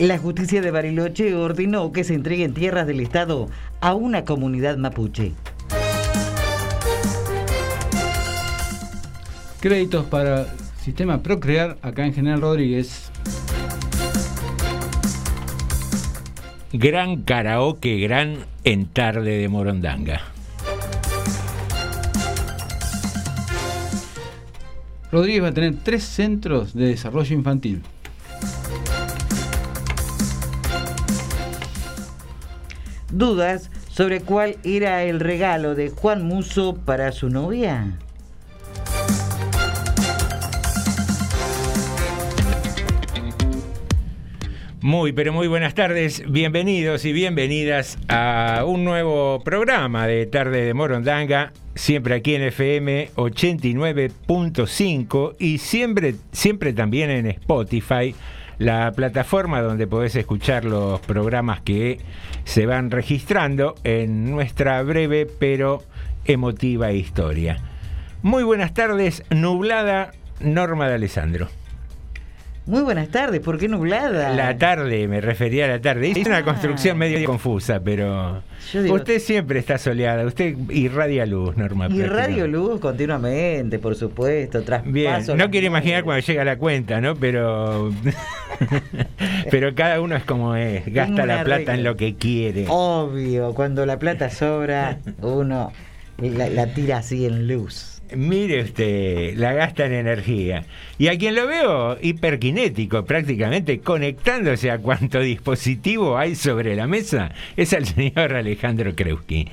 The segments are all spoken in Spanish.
La justicia de Bariloche ordenó que se entreguen tierras del Estado a una comunidad mapuche. Créditos para sistema Procrear acá en General Rodríguez. Gran karaoke, gran en tarde de Morondanga. Rodríguez va a tener tres centros de desarrollo infantil. ¿Dudas sobre cuál era el regalo de Juan Muso para su novia? Muy, pero muy buenas tardes, bienvenidos y bienvenidas a un nuevo programa de Tarde de Morondanga, siempre aquí en FM 89.5 y siempre, siempre también en Spotify, la plataforma donde podés escuchar los programas que se van registrando en nuestra breve pero emotiva historia. Muy buenas tardes, nublada Norma de Alessandro. Muy buenas tardes, ¿por qué nublada? La tarde, me refería a la tarde. Es una Ah. construcción medio confusa, pero digo- usted siempre está soleada. Usted irradia luz, Norma. Y prácticamente. Radio Luz continuamente, por supuesto, traspaso. Bien, no quiero imaginar cuando llega la cuenta, ¿no? Pero pero cada uno es como es, gasta la plata regla. en lo que quiere. Obvio, cuando la plata sobra, uno la, la tira así en luz. Mire usted, la gasta en energía. Y a quien lo veo hiperkinético, prácticamente conectándose a cuanto dispositivo hay sobre la mesa, es el señor Alejandro Kreuski.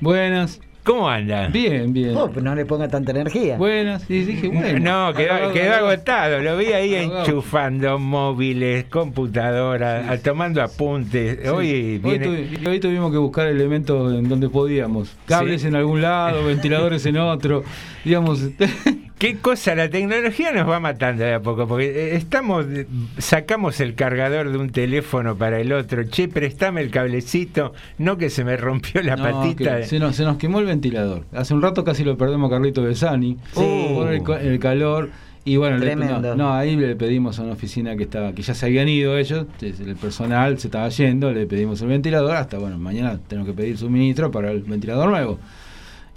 Buenas. ¿Cómo anda? Bien, bien. Oh, no le ponga tanta energía. Bueno, sí, dije, bueno. No, quedó, Agotado, quedó agotado. agotado. Lo vi ahí enchufando móviles, computadoras, a- tomando apuntes. Sí. Hoy Hoy, viene. tuvi- hoy tuvimos que buscar elementos en donde podíamos. Cables Sí. en algún lado, ventiladores en otro. Digamos, ¿Qué cosa? La tecnología nos va matando de a poco, porque eh, estamos, sacamos el cargador de un teléfono para el otro, che, préstame el cablecito, no que se me rompió la No, patita. que se, nos, se nos quemó el ventilador. Hace un rato casi lo perdemos a Carlito Besani Sí. por el, calor. Y bueno, le- no, no, ahí le pedimos a una oficina que estaba que ya se habían ido ellos, el personal se estaba yendo, le pedimos el ventilador, hasta bueno, mañana tenemos que pedir suministro para el ventilador nuevo.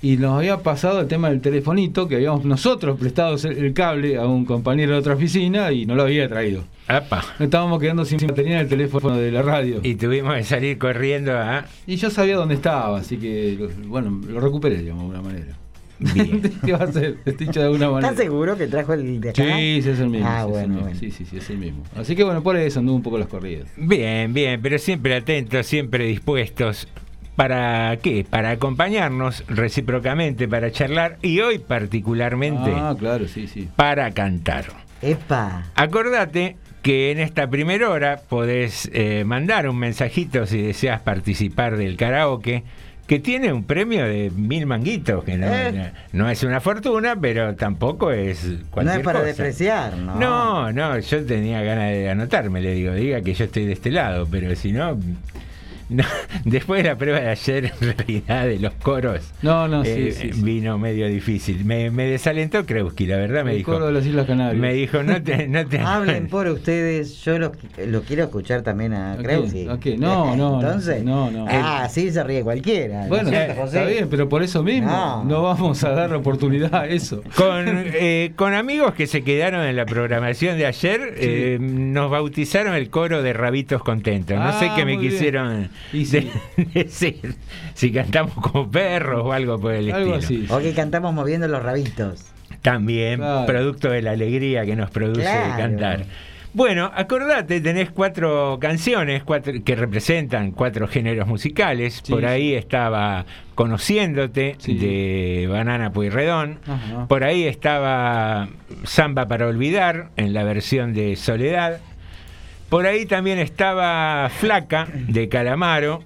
Y nos había pasado el tema del telefonito, que habíamos nosotros prestado el cable a un compañero de otra oficina y no lo había traído. Apa. Estábamos quedando sin batería en el teléfono de la radio. Y tuvimos que salir corriendo a... Y yo sabía dónde estaba, así que, bueno, lo recuperé, digamos, de alguna manera. Bien. ¿Qué va a hacer? Dicho de alguna manera. ¿Estás seguro que trajo el de acá? Sí, sí, es el mismo. Ah, sí, es el bueno, mismo. bueno. Sí, sí, sí, es el mismo. Así que bueno, por eso anduvo un poco las corridas. Bien, bien, pero siempre atentos, siempre dispuestos. ¿Para qué? Para acompañarnos recíprocamente, para charlar y hoy particularmente Ah, claro, sí, sí. para cantar. Epa. Acordate que en esta primera hora podés eh, mandar un mensajito si deseas participar del karaoke, que tiene un premio de mil manguitos, que no, Eh. no es una fortuna, pero tampoco es No cualquier es para cosa. despreciar, ¿no? No, no, yo tenía ganas de anotarme, le digo, diga que yo estoy de este lado, pero si no, no, después de la prueba de ayer, en realidad, de los coros, No, no, sí, eh, sí, sí. vino medio difícil. Me, me desalentó Kreuski, la verdad, me el dijo. coro de las Islas Canarias. Me dijo, no te... No te Hablen por ustedes, yo lo, lo quiero escuchar también a ¿A Kreusi. quién? ¿A quién? No, no, no, Entonces, no, no. Ah, sí, se ríe cualquiera. ¿no Bueno, es cierto, está bien, pero por eso mismo No. no, vamos a dar oportunidad a eso. Con, eh, con amigos que se quedaron en la programación de ayer, eh, nos bautizaron el coro de Rabitos Contentos. No sé Ah, qué me bien. Y sí. de- decir. Si cantamos como perros o algo por el Algo estilo. así. O que cantamos moviendo los rabitos. También, Claro. producto de la alegría que nos produce Claro. cantar. Bueno, acordate, tenés cuatro canciones cuatro, que representan cuatro géneros musicales. Sí, Por sí. ahí estaba Conociéndote Sí. de Banana Pueyrredón. Ajá. Por ahí estaba Samba para Olvidar en la versión de Soledad. Por ahí también estaba Flaca de Calamaro.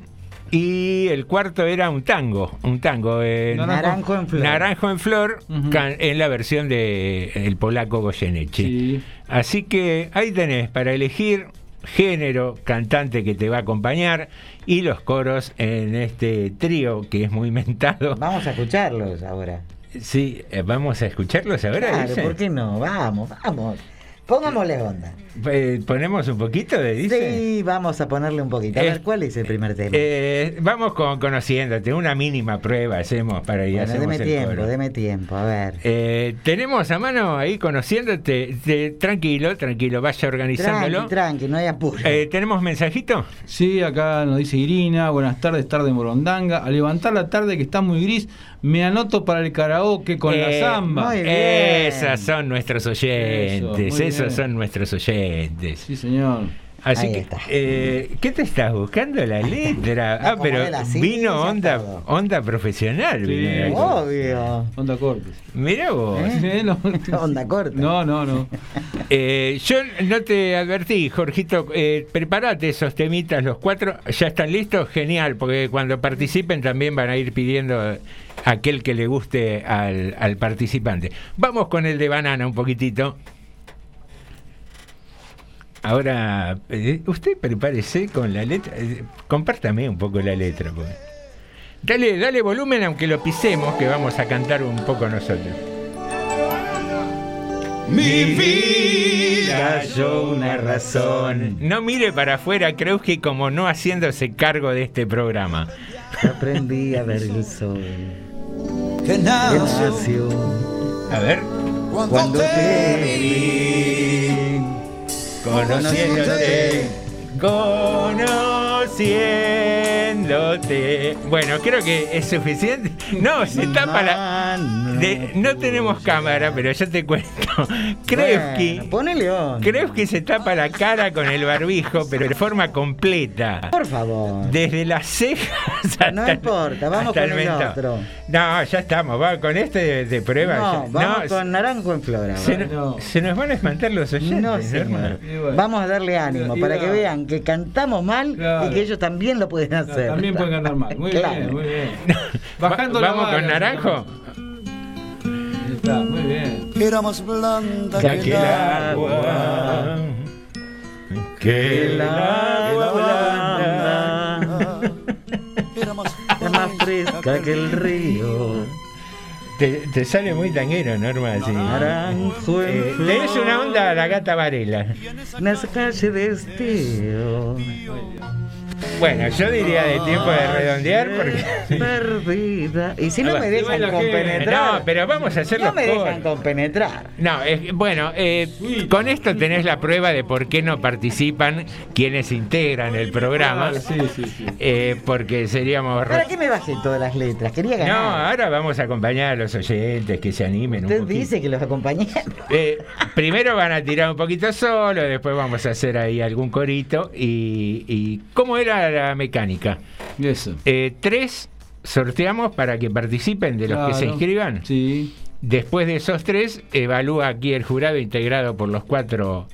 Y el cuarto era un tango, un tango. eh, Naranjo en flor. Naranjo en Flor can- en la versión de el polaco Goyeneche. Sí. Así que ahí tenés para elegir género, cantante que te va a acompañar y los coros en este trío que es muy mentado. Vamos a escucharlos ahora. Sí, eh, vamos a escucharlos ahora. Claro. ¿por qué no? Vamos, vamos. Pongámosle onda. Eh, Ponemos un poquito de dice. Sí, vamos a ponerle un poquito. A Eh, ver, ¿cuál es el primer tema? Eh, vamos con conociéndote, una mínima prueba hacemos para y bueno, deme el tiempo, coro. deme tiempo, a ver. Eh, tenemos a mano ahí conociéndote, te- tranquilo, tranquilo, vaya organizándolo. Tranqui, tranqui, no hay apuro. Eh, ¿Tenemos mensajito? Sí, acá nos dice Irina, buenas tardes, tarde Morondanga. A levantar la tarde que está muy gris, me anoto para el karaoke con la Eh, samba. muy bien. Esas son nuestros oyentes, Eso, esos son nuestros oyentes. Sí, señor. Así Ahí que, está. eh, ¿qué te estás buscando la letra? La Ah, pero la vino onda, todo. onda profesional. Sí. vino. Obvio. Onda Cortes. Mirá vos. ¿Eh? No, Onda corta. no, no. no. Eh, yo no te advertí, Jorgito, eh, prepárate esos temitas, los cuatro, ¿ya están listos? Genial, porque cuando participen también van a ir pidiendo aquel que le guste al, al participante. Vamos con el de banana un poquitito. Ahora, eh, usted prepárese con la letra, eh, compártame un poco la letra. porque- Dale, dale volumen aunque lo pisemos, que vamos a cantar un poco nosotros. Mi vida yo una razón. No mire para afuera, creo que como no haciéndose cargo de este programa. Aprendí a ver el sol. Que nació A ver. cuando te vi. Conociéndote. Conociéndote. Bueno, creo que es suficiente. No, se tapa la. de- no tenemos cámara, pero yo te cuento. Krevsky. Bueno, ponele onda. Krevsky se tapa la cara con el barbijo, pero de forma completa. Por favor. Desde las cejas hasta, No importa, vamos hasta con el mentón. otro. No, ya estamos, va con este de, de prueba. No, ya- vamos no, con naranjo en flora. se, va. no- se nos van a espantar los oyentes. No, señor. Vamos a darle ánimo Y para que vean que cantamos mal Claro. y que ellos también lo pueden hacer. También pueden cantar mal. Muy Claro. bien, muy bien. Va- Bajando la ¿Vamos con naranjo? Está, muy bien. Era más blanda Que el agua. Que el agua blanda. Era más Es más fresca que el río. Te, te sale muy tanguero, Norma. Sí. Naranjo en Eh, flor. tenés una onda a la gata Varela. En esa calle de estilo. Bueno, yo diría de tiempo de redondear porque. Perdida. Y si no Ah, me dejan compenetrar. No, pero vamos a hacer no me dejan compenetrar. No, es- bueno, eh, con esto tenés la prueba de por qué no participan quienes integran el programa. Sí, sí, sí. eh, porque seríamos. ¿Para qué me bajé todas las letras? Quería No, ganar. ahora vamos a acompañar a los oyentes que se animen un Usted poquito. dice que los acompañé. Eh, primero van a tirar un poquito solo, después vamos a hacer ahí algún corito. Y, y ¿cómo era la mecánica? Eso. Eh, tres sorteamos para que participen de los que se inscriban. Sí. Después de esos tres, evalúa aquí el jurado integrado por los cuatro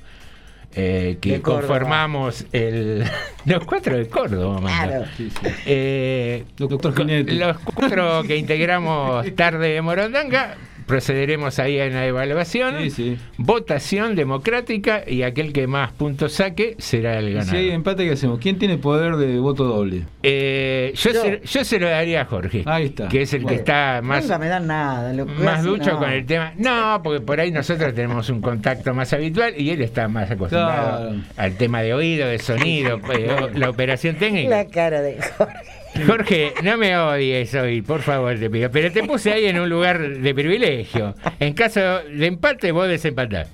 eh, que conformamos el. Los cuatro de Córdoba, manda. Claro. Sí, sí. Eh, Doctor los cuatro que integramos tarde de Morondanga, procederemos ahí en la evaluación. Sí, sí. Votación democrática y aquel que más puntos saque será el Y ganador. Si hay empate, ¿qué hacemos? ¿Quién tiene poder de voto doble? Eh, yo, Yo. Se, yo se lo daría a Jorge, Ahí está. que es el que está más, Nunca me dan nada. Lo más ducho no. con el tema. No, porque por ahí nosotros tenemos un contacto más habitual y él está más acostumbrado Claro. al tema de oído, de sonido, eh, la operación técnica. La cara de Jorge. Jorge, no me odies hoy, por favor, te pido. Pero te puse ahí en un lugar de privilegio. En caso de empate, vos desempatás.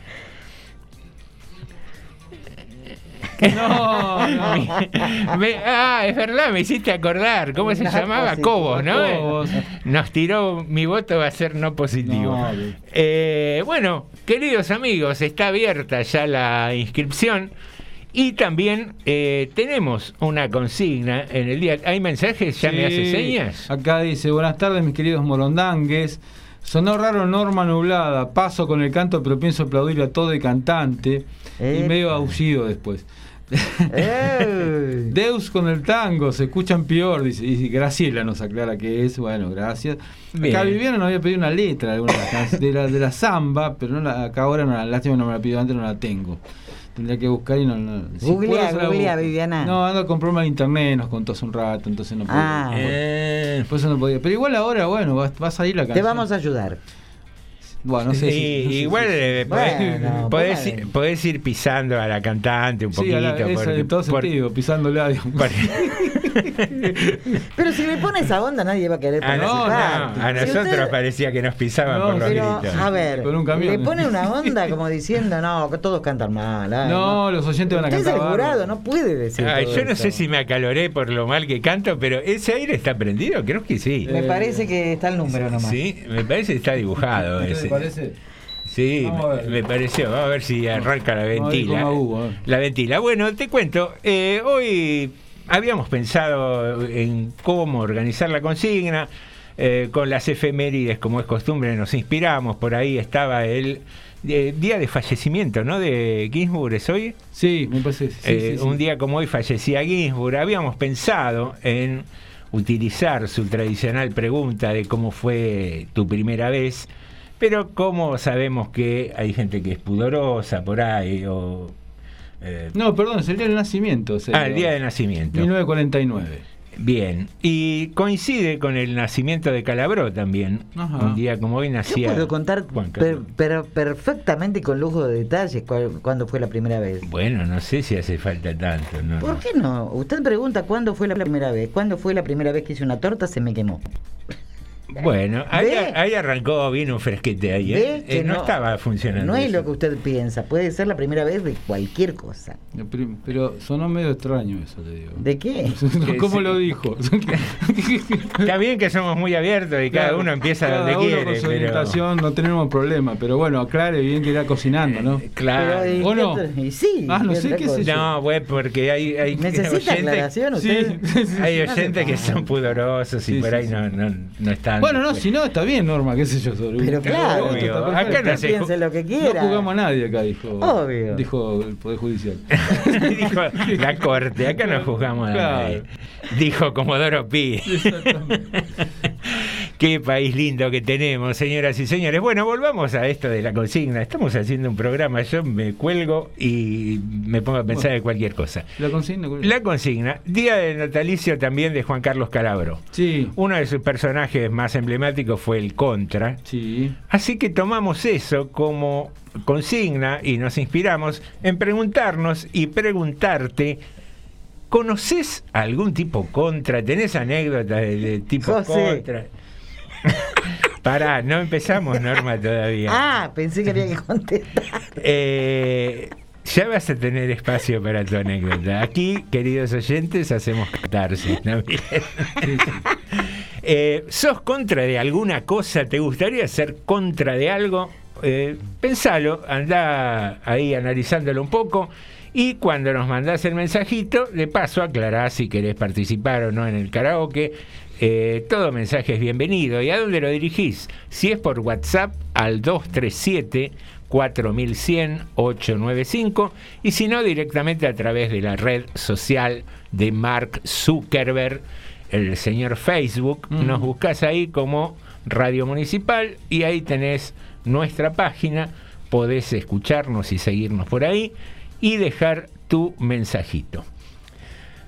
No, no. Me- ah, es verdad, me hiciste acordar. ¿Cómo se No llamaba? Cobos, ¿no? Cobos. Nos tiró, mi voto va a ser no positivo. No. Eh, bueno, queridos amigos, está abierta ya la inscripción. Y también eh, tenemos una consigna en el día. ¿Hay mensajes? ¿Ya me hace señas? Acá dice, buenas tardes mis queridos morondangues. Sonó raro Norma Nublada, paso con el canto, pero pienso aplaudir a todo el cantante. Y medio aullido después. ¡Ey! Deus con el tango, se escuchan peor, dice. Y Graciela nos aclara que es, bueno, gracias. Bien. Acá Viviana nos había pedido una letra de, alguna de, las can- de la, de la samba, pero no la, acá ahora no la, lástima no me la pidió antes, no la tengo. Tendría que buscar y no. no si Googlea, puedo, googlea. Viviana. No, ando a comprarme en internet, nos contó hace un rato, entonces no puedo. Ah. Eh, Por eso no podía. Pero igual ahora, bueno, va, va a salir la Te canción. vamos a ayudar. Bueno, no sé si- y- no sé si- igual eh, podés, Bueno, podés ir, podés ir pisando a la cantante un Sí, poquito. a la- esa porque- en todo por- sentido, pisándola. digamos. Pero si le pone esa onda, nadie va a querer a, no, participar. no, a Si nosotros usted- parecía que nos pisaban No, por los Pero, gritos. a ver, Con un camión. le pone una onda como diciendo, no, que todos cantan mal. ay, No, los oyentes van a Usted es cantar el jurado, no puede decir Ay, todo yo no sé si me acaloré por lo mal que canto, pero ese aire está prendido, creo que sí. Me parece que está el número nomás. Sí, me parece que está dibujado ¿Qué ese. te parece? Sí, me, me pareció. Vamos a ver si arranca la ventila. hubo. La ventila. Bueno, te cuento. eh, hoy habíamos pensado en cómo organizar la consigna. eh, con las efemérides, como es costumbre, nos inspiramos. Por ahí estaba el eh, día de fallecimiento, ¿no? De Ginsburg, ¿es hoy? Sí, me parece. sí, Eh, sí, sí. Un día como hoy fallecía Ginsburg. Habíamos pensado en utilizar su tradicional pregunta de cómo fue tu primera vez, pero como sabemos que hay gente que es pudorosa por ahí, o... eh, No, perdón, es el día del nacimiento. sería. ah, el día de nacimiento. 1949. Bien, y coincide con el nacimiento de Calabró también. Ajá. Un día como hoy Yo nacía... puedo contar Juan per- Carlos. pero perfectamente con lujo de detalles cuándo fue la primera vez. Bueno, no sé si hace falta tanto. ¿no? ¿Por qué no? Usted pregunta cuándo fue la primera vez. ¿Cuándo fue la primera vez que hice una torta? Se me quemó. Bueno, ahí, ahí arrancó bien un fresquete ahí. ¿eh? ¿Ve Eh, que no, estaba funcionando. No es eso. lo que usted piensa, puede ser la primera vez de cualquier cosa. Pero- Pero sonó medio extraño eso, te digo. ¿De qué? ¿Cómo lo dijo? Está bien que somos muy abiertos y cada uno empieza cada donde uno quiere. Con su pero- orientación no tenemos problema, pero bueno, aclare bien que era cocinando, ¿no? Claro. Pero, ¿y ¿O no? y sí. Ah, no ¿qué sé qué cosa? yo. No, güey, porque hay, hay ¿Necesita oyentes- aclaración usted? Sí, sí, Hay sí. oyentes que son pudorosos y Sí, por ahí sí. no, no, no Bueno, no, si no, está bien, Norma, qué sé yo. Sobre Pero claro, Obvio. Está Acá no se piense lo que No quiera. jugamos a nadie acá, dijo. Obvio. Dijo el Poder Judicial. Dijo la corte, acá no juzgamos a Claro. nadie. Dijo Comodoro Pi. Exactamente. Qué país lindo que tenemos, señoras y señores. Bueno, volvamos a esto de la consigna. Estamos haciendo un programa, yo me cuelgo y me pongo a pensar Bueno. en cualquier cosa. La consigna. La consigna, día de natalicio también de Juan Carlos Calabro. Sí, Uno de sus personajes más emblemáticos fue el Contra. sí. Así que tomamos eso como consigna y nos inspiramos en preguntarnos y preguntarte, ¿conoces algún tipo contra? ¿Tenés anécdotas de, de tipo José. contra? Pará, no empezamos, Norma, todavía. Ah, pensé que había que contestar. Eh, ya vas a tener espacio para tu anécdota. Aquí, queridos oyentes, hacemos catarsis también. Eh, ¿Sos contra de alguna cosa? ¿Te gustaría ser contra de algo? Eh, pensalo, anda ahí analizándolo un poco. Y cuando nos mandás el mensajito, de paso aclarás si querés participar o no en el karaoke. Eh, todo mensaje es bienvenido. ¿Y a dónde lo dirigís? Si es por WhatsApp, al 237 4100-895 y si no directamente a través de la red social de Mark Zuckerberg, el señor Facebook. Ujú. Nos buscas ahí como Radio Municipal y ahí tenés nuestra página, podés escucharnos y seguirnos por ahí y dejar tu mensajito.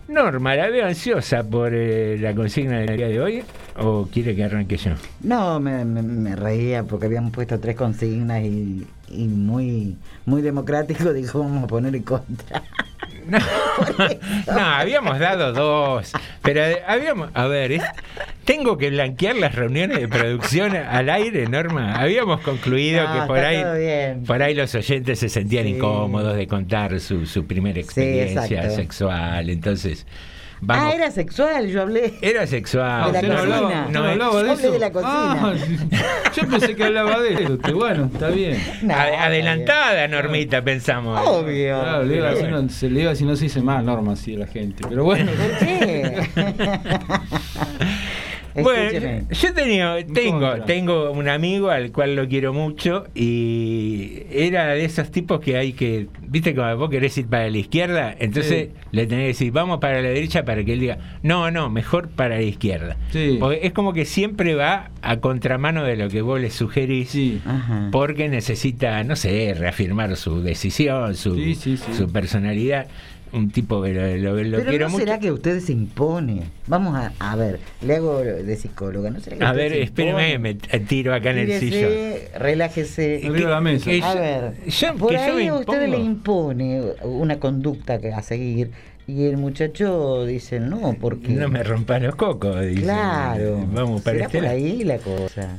Norma, ¿la veo ansiosa por eh, la consigna del día de hoy o quiere que arranque yo? No, me, me- reía porque habían puesto tres consignas y, y muy, muy democrático dijo vamos a poner en contra. No, no, habíamos dado dos, pero eh, habíamos, a ver, es- tengo que blanquear las reuniones de producción al aire, Norma. Habíamos concluido No, que por ahí, por ahí los oyentes se sentían Sí. incómodos de contar su, su primera experiencia sexual, entonces vamos. Ah, era sexual, yo hablé. Era sexual. De la no cocina. hablaba, no No, hablaba yo de hablé eso. de la cocina. Ah, yo pensé que hablaba de eso. Bueno, está bien. No, adelantada, Normita, pensamos. bien. Obvio. Claro, le iba bueno. no, se le iba a decir, no se dice más norma así a la gente. Pero bueno, ¿Por qué? Bueno, yo tenía, tengo, tengo un amigo al cual lo quiero mucho y era de esos tipos que hay que, viste, como vos querés ir para la izquierda, entonces Sí. le tenés que decir, vamos para la derecha para que él diga, no, no, mejor para la izquierda. Sí. Porque es como que siempre va a contramano de lo que vos le sugerís. sí. Porque necesita, no sé, reafirmar su decisión, su, Sí, sí, sí. su personalidad. Un tipo que lo, lo- lo Pero quiero no mucho. será que usted se impone. Vamos a, a ver, le hago de psicóloga. ¿No será que A usted ver, se espérame, impone? me tiro acá en el sillón. relájese. Arriba de la mesa. que A ver, yo- por que yo me ahí a usted le impone una conducta que a seguir y el muchacho dice no, porque... No me rompas los cocos, dice. Claro. Vamos para ¿Será este por ahí la cosa.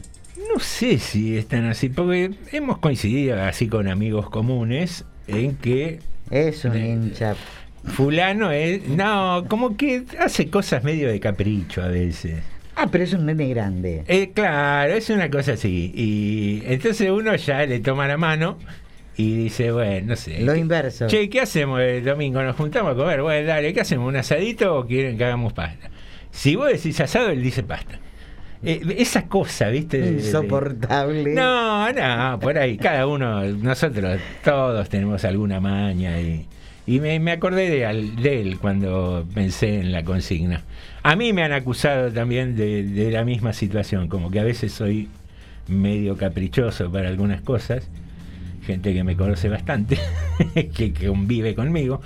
No sé si están así, porque hemos coincidido así con amigos comunes en que Es un hincha. Fulano es... No, como que hace cosas medio de capricho a veces. Ah, pero es un nene grande. Eh, claro, es una cosa así. Y entonces uno ya le toma la mano y dice, bueno, no sé. Lo ¿qué- inverso. Che, ¿qué hacemos el domingo? ¿Nos juntamos a comer? Bueno, dale, ¿qué hacemos? ¿Un asadito o quieren que hagamos pasta? Si vos decís asado, él dice pasta. Eh, esa cosa, ¿viste? Insoportable. No, no, por ahí, cada uno, nosotros todos tenemos alguna maña y, y me, me acordé de, al- de él cuando pensé en la consigna. A mí me han acusado también de, de la misma situación, como que a veces soy medio caprichoso para algunas cosas, gente que me conoce bastante, que, que convive conmigo,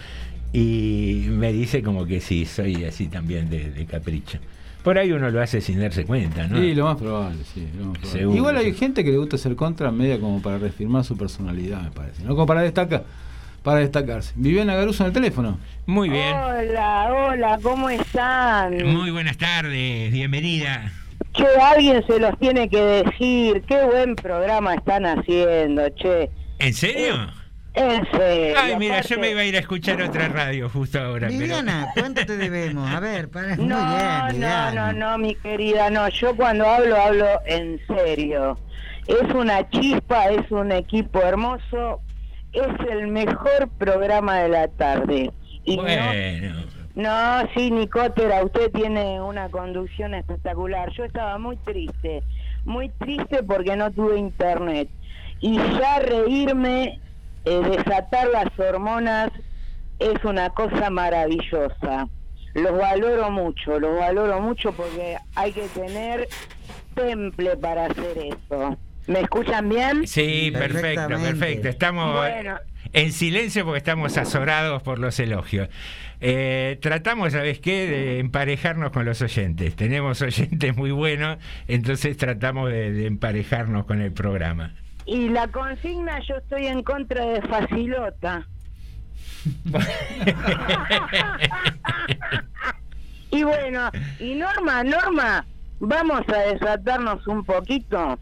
y me dice como que sí, soy así también de, de capricho. Por ahí uno lo hace sin darse cuenta, ¿no? Sí, lo más probable, sí. lo más probable. Seguro. Igual hay gente que le gusta ser contra media como para reafirmar su personalidad, me parece. No como para destacar, para destacarse. Viviana Garuso en el teléfono. Muy bien. Hola, hola, ¿cómo están? Muy buenas tardes, bienvenida. Che, alguien se los tiene que decir. Qué buen programa están haciendo, che. ¿En serio? En serio. Ay, mira, aparte- yo me iba a ir a escuchar otra radio justo ahora. pero- Viviana, ¿cuánto te debemos? A ver, para, muy No, bien, no, no, no, mi querida, no. Yo cuando hablo, hablo en serio. Es una chispa, es un equipo hermoso, es el mejor programa de la tarde. Y no- Bueno, No, sí, Nicotera, usted tiene una conducción espectacular. Yo estaba muy triste, muy triste porque no tuve internet. Y ya reírme, eh, desatar las hormonas, es una cosa maravillosa. Los valoro mucho, los valoro mucho porque hay que tener temple para hacer eso. ¿Me escuchan bien? sí, perfecto, perfecto. Estamos Bueno. en silencio porque estamos azorados por los elogios. Eh, tratamos, ¿sabes qué?, de emparejarnos con los oyentes. Tenemos oyentes muy buenos, entonces tratamos de, de emparejarnos con el programa. Y la consigna, yo estoy en contra de Facilota. Y bueno, y Norma, Norma, vamos a desatarnos un poquito.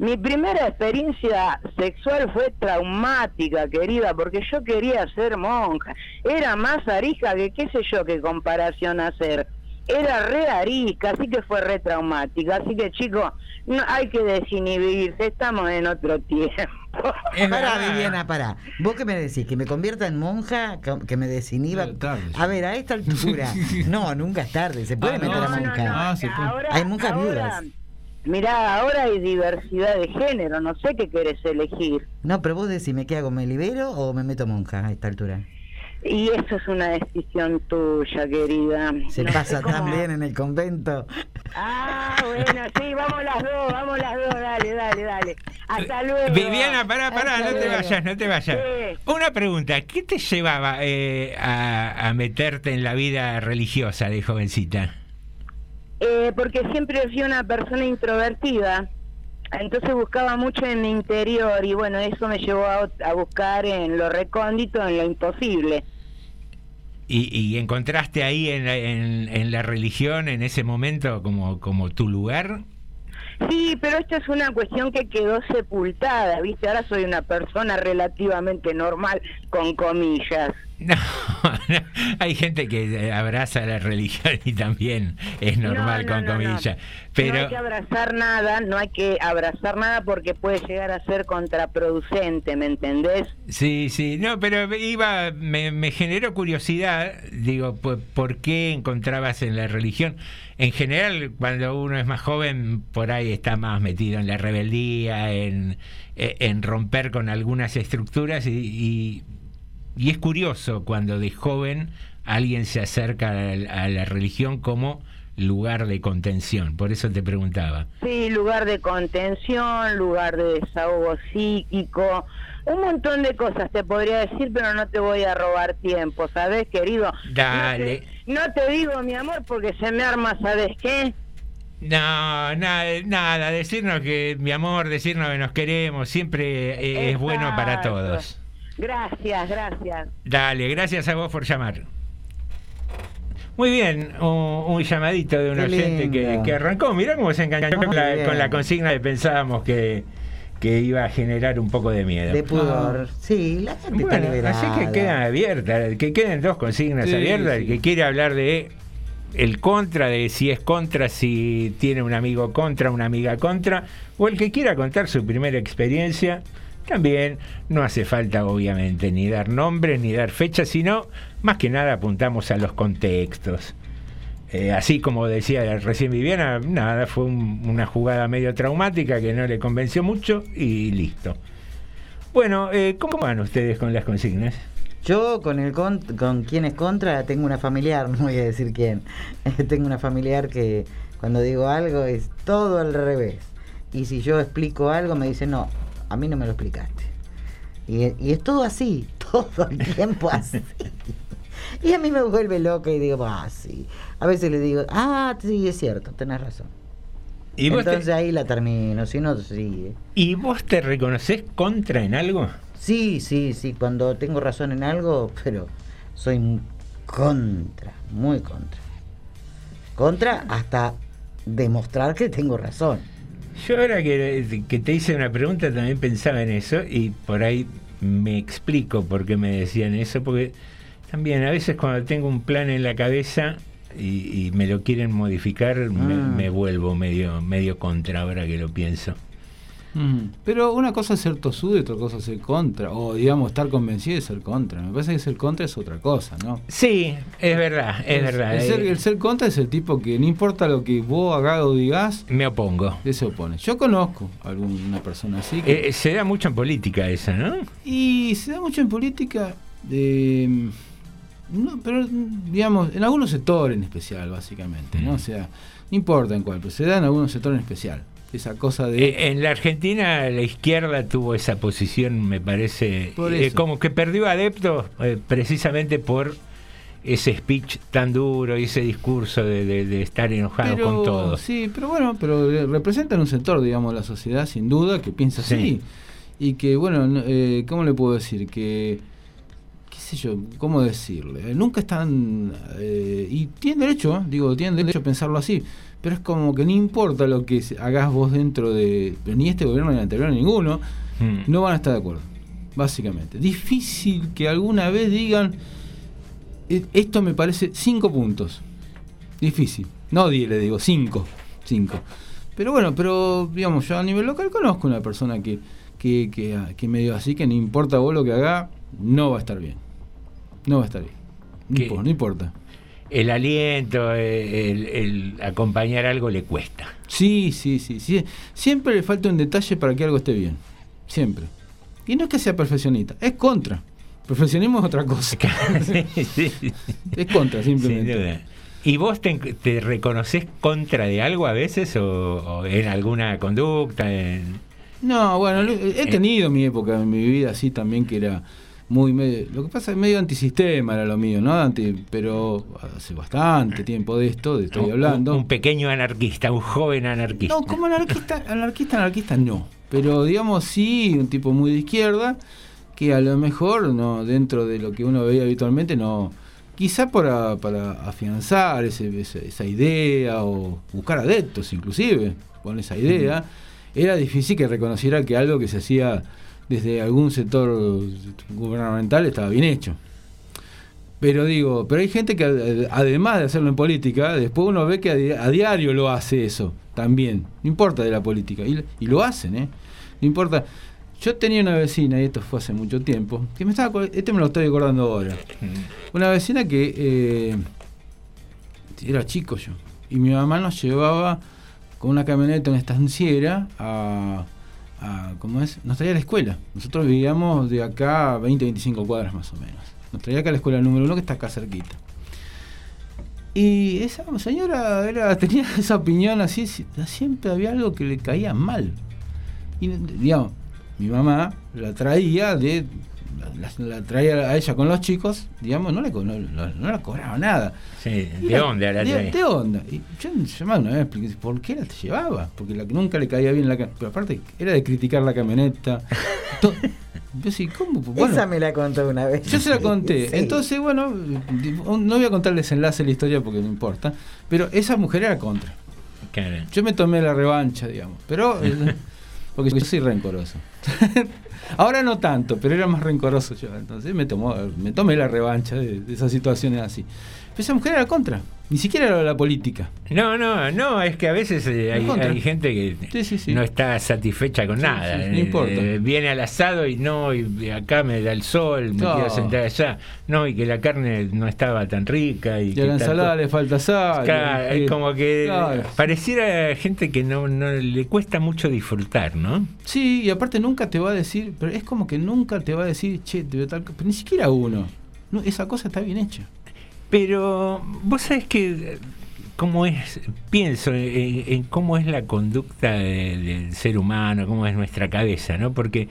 Mi primera experiencia sexual fue traumática, querida, porque yo quería ser monja. Era más arija que qué sé yo qué comparación hacer. Era re arisca, así que fue re traumática. Así que chicos, no hay que desinhibirse, estamos en otro tiempo. Es Pará. Viviana, pará. ¿Vos qué me decís? ¿Que me convierta en monja? ¿Que- ¿Que me desinhiba? Eh. A ver, a esta altura. No, nunca es tarde. Se puede Ah, meter no, a no, monja. no. Ah, sí, pues. ahora, Hay monjas ahora- viudas. Mirá, ahora hay diversidad de género, no sé qué querés elegir. No, pero vos decime, ¿qué hago? ¿Me libero o me meto monja a esta altura? Y eso es una decisión tuya, querida. Se No pasa cómo- tan bien en el convento. Ah, bueno, sí, vamos las dos, vamos las dos, dale, dale, dale. Hasta luego. Viviana, pará, pará, Hasta no te vayas, no te vayas. Sí. Una pregunta, ¿qué te llevaba eh, a, a meterte en la vida religiosa de jovencita? Eh, porque siempre fui una persona introvertida, entonces buscaba mucho en mi interior y bueno, eso me llevó a, a buscar en lo recóndito, en lo imposible. ¿Y, y encontraste ahí en la, en- en la religión, en ese momento, como, como tu lugar? Sí, pero esto es una cuestión que quedó sepultada, ¿viste? Ahora soy una persona relativamente normal, con comillas. No, no, hay gente que eh, abraza la religión y también es normal No, no, con no, no. comillas. No Pero hay que abrazar nada, no hay que abrazar nada porque puede llegar a ser contraproducente, ¿me entendés? sí, sí, no, pero iba, me, me generó curiosidad, digo, ¿por, por qué encontrabas en la religión? En general, cuando uno es más joven, por ahí está más metido en la rebeldía, en, eh, en romper con algunas estructuras y, y, y es curioso cuando de joven alguien se acerca a la, a la religión como lugar de contención. Por eso te preguntaba. Sí, lugar de contención, lugar de desahogo psíquico, un montón de cosas te podría decir, pero no te voy a robar tiempo, ¿sabes, querido? Dale. No te, no te digo, mi amor, porque se me arma, ¿sabes qué? No, nada, nada, decirnos que mi amor, decirnos que nos queremos, siempre eh, es bueno para todos. Gracias, gracias. Dale, gracias a vos por llamar. Muy bien, un, un llamadito de un Qué oyente que, que arrancó. Mirá cómo se enganchó con la, bien. con la consigna que pensábamos que, que iba a generar un poco de miedo. De pudor. Sí, la gente está Bueno, liberada. así que quedan abiertas, que queden dos consignas Sí, abiertas. El que quiere hablar de el contra, de si es contra, si tiene un amigo contra, una amiga contra, o el que quiera contar su primera experiencia, también no hace falta, obviamente, ni dar nombres ni dar fechas, sino más que nada apuntamos a los contextos. Eh, así como decía recién Viviana, nada, fue un- una jugada medio traumática que no le convenció mucho y listo. Bueno, eh, ¿cómo van ustedes con las consignas? Yo con el con, con quien es contra tengo una familiar, no voy a decir quién. tengo una familiar que cuando digo algo es todo al revés. Y si yo explico algo me dice, no, a mí no me lo explicaste. Y, y es todo así, todo el tiempo así. Y a mí me vuelve loca y digo, ah, sí. A veces le digo, ah, sí, es cierto, tenés razón. ¿Y Entonces te, ahí la termino, si no, sigue. ¿Y vos te reconoces contra en algo? Sí, sí, sí, cuando tengo razón en algo, pero soy contra, muy contra. Contra hasta demostrar que tengo razón. Yo ahora que, que te hice una pregunta también pensaba en eso y por ahí me explico por qué me decían eso, porque también a veces cuando tengo un plan en la cabeza y, y me lo quieren modificar, me, Ah. me vuelvo medio, medio contra ahora que lo pienso. Mm. Pero una cosa es ser tosudo y otra cosa es ser contra. O digamos, estar convencido de ser contra. Me parece que ser contra es otra cosa, ¿no? Sí, es verdad, es verdad. El ser, el ser contra es el tipo que no importa lo que vos hagas o digas, me opongo. se opone. Yo conozco a alguna persona así. que- Eh, se da mucho en política eso, ¿no? Y se da mucho en política, eh, no, pero digamos, en algunos sectores en especial, básicamente, ¿no? O sea, no importa en cuál, pero se da en algunos sectores en especial. Esa cosa de... Eh, En la Argentina la izquierda tuvo esa posición, me parece, Por eh, como que perdió adeptos eh, precisamente por ese speech tan duro y ese discurso de, de- de estar enojado pero, con todo. Sí, pero bueno, pero eh, representan un sector, digamos, de la sociedad, sin duda, que piensa Sí. así. Y que, bueno, no- eh, ¿cómo le puedo decir? Que, qué sé yo, ¿cómo decirle? Nunca están... eh, y tienen derecho, ¿eh? digo, tienen derecho a pensarlo así. Pero es como que no importa lo que hagas vos dentro de... Ni este gobierno ni el anterior, ninguno. Mm. no van a estar de acuerdo, básicamente. Difícil que alguna vez digan, "E- esto me parece cinco puntos. Difícil. No 10, le digo, cinco. Cinco. Pero bueno, pero digamos, yo a nivel local conozco una persona que, que, que, ah, que medio así, que no importa vos lo que haga, no va a estar bien. No va a estar bien. No, no importa. El aliento, el, el acompañar algo le cuesta. Sí, sí, sí, sí. Siempre le falta un detalle para que algo esté bien. Siempre. Y no es que sea perfeccionista, es contra. Perfeccionismo es otra cosa. Sí, sí, Es contra, simplemente. ¿Y vos te, te reconoces contra de algo a veces o, o en alguna conducta? en- No, bueno, he tenido mi época en mi vida así también que era muy medio, lo que pasa es medio antisistema era lo mío, ¿no? Anti, pero hace bastante tiempo de esto, de estoy hablando. Un, pequeño anarquista, un joven anarquista. No, como anarquista, anarquista, anarquista no. Pero digamos sí, un tipo muy de izquierda, que a lo mejor no, dentro de lo que uno veía habitualmente, no. Quizá para, para afianzar ese- ese- esa idea o buscar adeptos inclusive con esa idea, era difícil que reconociera que algo que se hacía desde algún sector gubernamental estaba bien hecho. Pero digo, pero hay gente que además de hacerlo en política, después uno ve que a, di- a diario lo hace eso también. No importa de la política. Y, lo hacen, ¿eh? No importa. Yo tenía una vecina, y esto fue hace mucho tiempo, que me estaba, este me lo estoy acordando ahora. Una vecina que eh, era chico yo. Y mi mamá nos llevaba con una camioneta, una estanciera, a, ¿cómo es? Nos traía a la escuela. Nosotros vivíamos de acá a 20, 25 cuadras más o menos. Nos traía acá a la escuela número uno que está acá cerquita. Y esa señora tenía esa opinión así, si- siempre había algo que le caía mal. Y digamos, mi mamá la traía de la, la traía a ella con los chicos, digamos, no le, no, no, no la cobraba nada. Sí, Y de onda la de, de onda. Y yo llamaba una vez, expliqué, ¿por qué la te llevaba? Porque la, nunca le caía bien la camioneta. Pero aparte, era de criticar la camioneta. To- yo sí, ¿cómo? Pues, Bueno, Esa me la contó una vez. yo se la conté. Sí. Entonces, bueno, no voy a contar el desenlace de la historia porque no importa. Pero esa mujer era contra. Claro. Yo me tomé la revancha, digamos. Pero. eh, porque yo soy rencoroso. Ahora no tanto, pero era más rencoroso yo. Entonces me, tomó, me tomé la revancha de, de esas situaciones así. Pero esa mujer era contra. Ni siquiera era la política. No, no, no, es que a veces eh, hay, gente que Sí, sí, sí. no está satisfecha con nada. sí, no Eh, importa. eh, viene al asado y no, y acá me da el sol, me No. quiero sentar allá. No, y que la carne no estaba tan rica. Y, Y que a la ensalada le falta sal. Claro, y- es como que Claro. pareciera gente que no, no le cuesta mucho disfrutar, ¿no? Sí, y aparte nunca te va a decir, pero es como que nunca te va a decir, che, te tal co-". pero ni siquiera uno. No, esa cosa está bien hecha. Pero vos sabés que eh, cómo es, pienso en, en cómo es la conducta de- del ser humano, cómo es nuestra cabeza, ¿no? Porque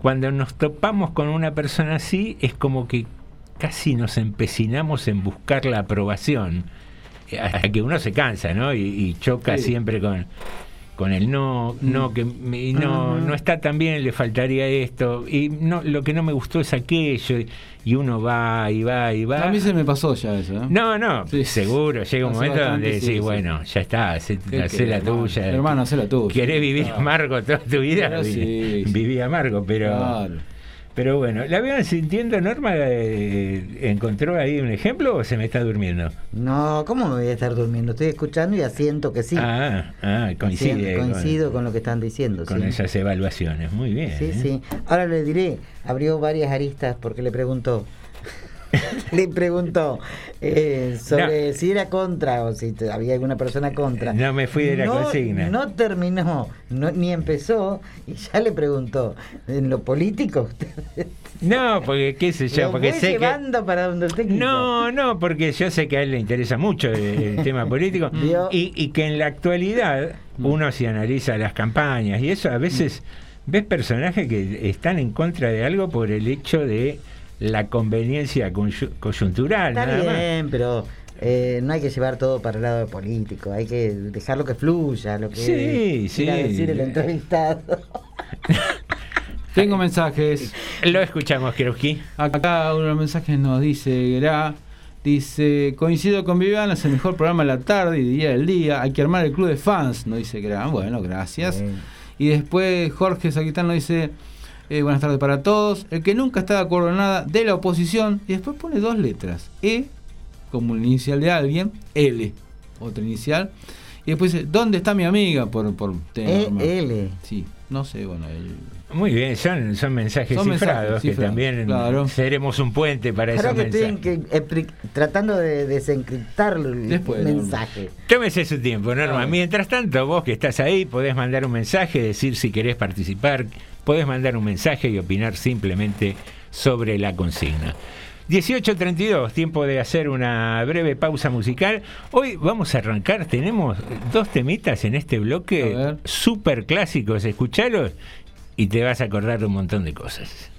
cuando nos topamos con una persona así, es como que casi nos empecinamos en buscar la aprobación, eh, hasta que uno se cansa, ¿no? Y, y choca Sí. siempre con, con el no, no que me- y no, no está tan bien, le faltaría esto y no lo que no me gustó es aquello y, y uno va y va y va. A mí se me pasó ya eso. ¿eh? No, no, Sí. seguro, llega un Hace momento donde sí, decís, sí. bueno, ya está, hacé, ¿Qué hacé la hermano? tuya. Hermano, hacé la tuya. ¿Querés vivir Claro. amargo toda tu vida? Pero sí, Vi- sí. Viví amargo, pero... Claro. Pero bueno, ¿la veo sintiendo, Norma? eh, ¿Encontró ahí un ejemplo o se me está durmiendo? No, ¿cómo me voy a estar durmiendo? Estoy escuchando y asiento que sí. Ah, ah, coincide. Coincido con, con, lo que están diciendo. con sí. esas evaluaciones. Muy bien. Sí, ¿eh? sí. Ahora le diré, abrió varias aristas porque le preguntó. le preguntó eh, sobre si era contra o si había alguna persona contra. No me fui de la no, consigna. No terminó, no, ni empezó y ya le preguntó. ¿En lo político usted? No, porque qué sé yo, Lo porque voy sé que... llevando para donde usted. No, no, porque yo sé que a él le interesa mucho el, el tema político y, y que en la actualidad uno se analiza las campañas y eso a veces ves personajes que están en contra de algo por el hecho de la conveniencia coyuntural. Está nada más. bien, pero eh, no hay que llevar todo para el lado político, hay que dejarlo que fluya, lo que Sí, sí. decir el entrevistado. Tengo mensajes. Lo escuchamos, Kreuski. Acá uno de los mensajes nos dice Gra, dice, coincido con Viviana, es el mejor programa de la tarde y día del día, hay que armar el club de fans, nos dice Gra. Bueno, gracias. Bien. Y después Jorge Saquitán nos dice, eh, buenas tardes para todos, el que nunca está de acuerdo en nada de la oposición, y después pone dos letras, E, como el inicial de alguien, L, otra inicial, y después dice, ¿dónde está mi amiga? Por, por E. L. Sí, no sé, bueno, el- Muy bien, son, son mensajes Son mensajes cifrados que cifrados, también claro. seremos un puente para esos que mensajes. epri- tratando de desencriptar el Después, mensaje. Tómese su tiempo, Norma. Mientras tanto, vos que estás ahí, podés mandar un mensaje, decir si querés participar, podés mandar un mensaje y opinar simplemente sobre la consigna. 18.32, tiempo de hacer una breve pausa musical. Hoy vamos a arrancar, tenemos dos temitas en este bloque super clásicos, escuchalos y te vas a acordar un montón de cosas.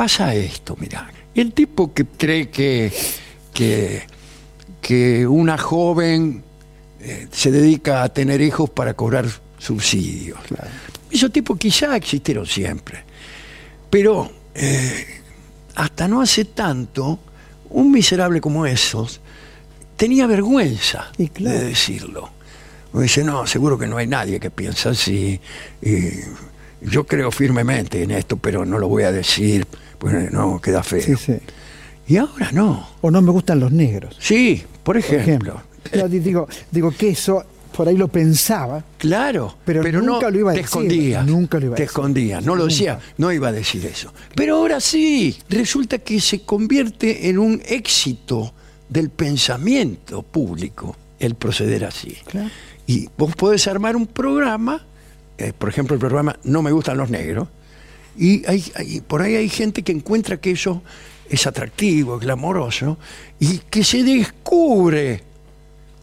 Pasa esto, mirá. El tipo que cree que, que, que una joven eh, se dedica a tener hijos para cobrar subsidios. Esos tipos quizá existieron siempre. Pero eh, hasta no hace tanto, un miserable como esos tenía vergüenza de decirlo. Me dice, no, seguro que no hay nadie que piensa así. y yo creo firmemente en esto, pero no lo voy a decir, pues no, queda feo. Sí, sí. Y ahora no. O no me gustan los negros. Sí, por ejemplo. Yo di- digo, digo que eso por ahí lo pensaba. Claro, Pero, pero, nunca no lo iba a te decir. escondías. Nunca lo iba a te decir. escondías, no lo decía, no iba a decir eso. Pero ahora sí, resulta que se convierte en un éxito del pensamiento público el proceder así. Y vos podés armar un programa, eh, por ejemplo, el programa No me gustan los negros, y por ahí hay gente que encuentra que eso es atractivo, es glamoroso, y que se descubre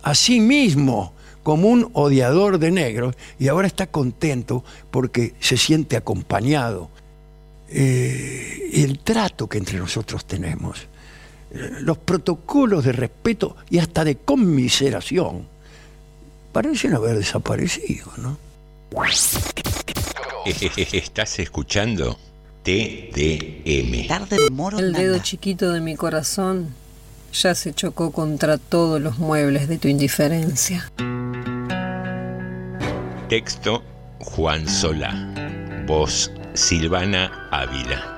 a sí mismo como un odiador de negros y ahora está contento porque se siente acompañado. Eh, el trato que entre nosotros tenemos, eh, los protocolos de respeto y hasta de conmiseración, parecen haber desaparecido, ¿no? Estás escuchando TDM. Tarde de Moro El dedo chiquito de mi corazón ya se chocó contra todos los muebles de tu indiferencia. Texto Juan Solá. Voz Silvana Ávila.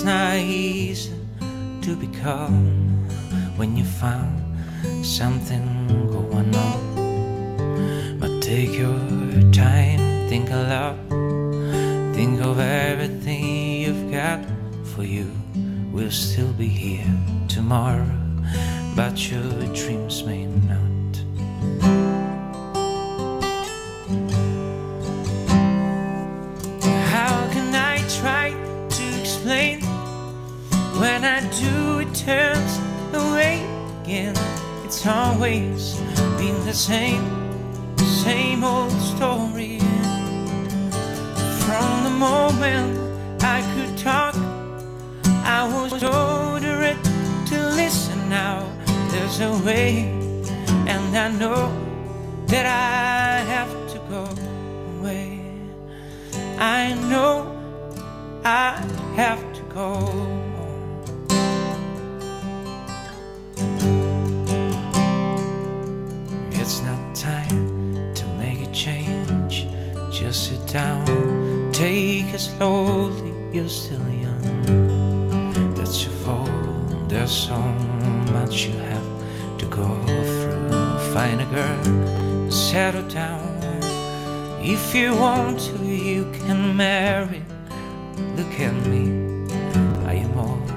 It's not easy to be calm when you found something going on. But take your time, think a lot, think of everything you've got for you. We'll still be here tomorrow, but your dreams may not. Always been the same, same old story. From the moment I could talk, I was ordered to listen now. There's a way, and I know that I settle down. If you want to, you can marry. Look at me, I am old,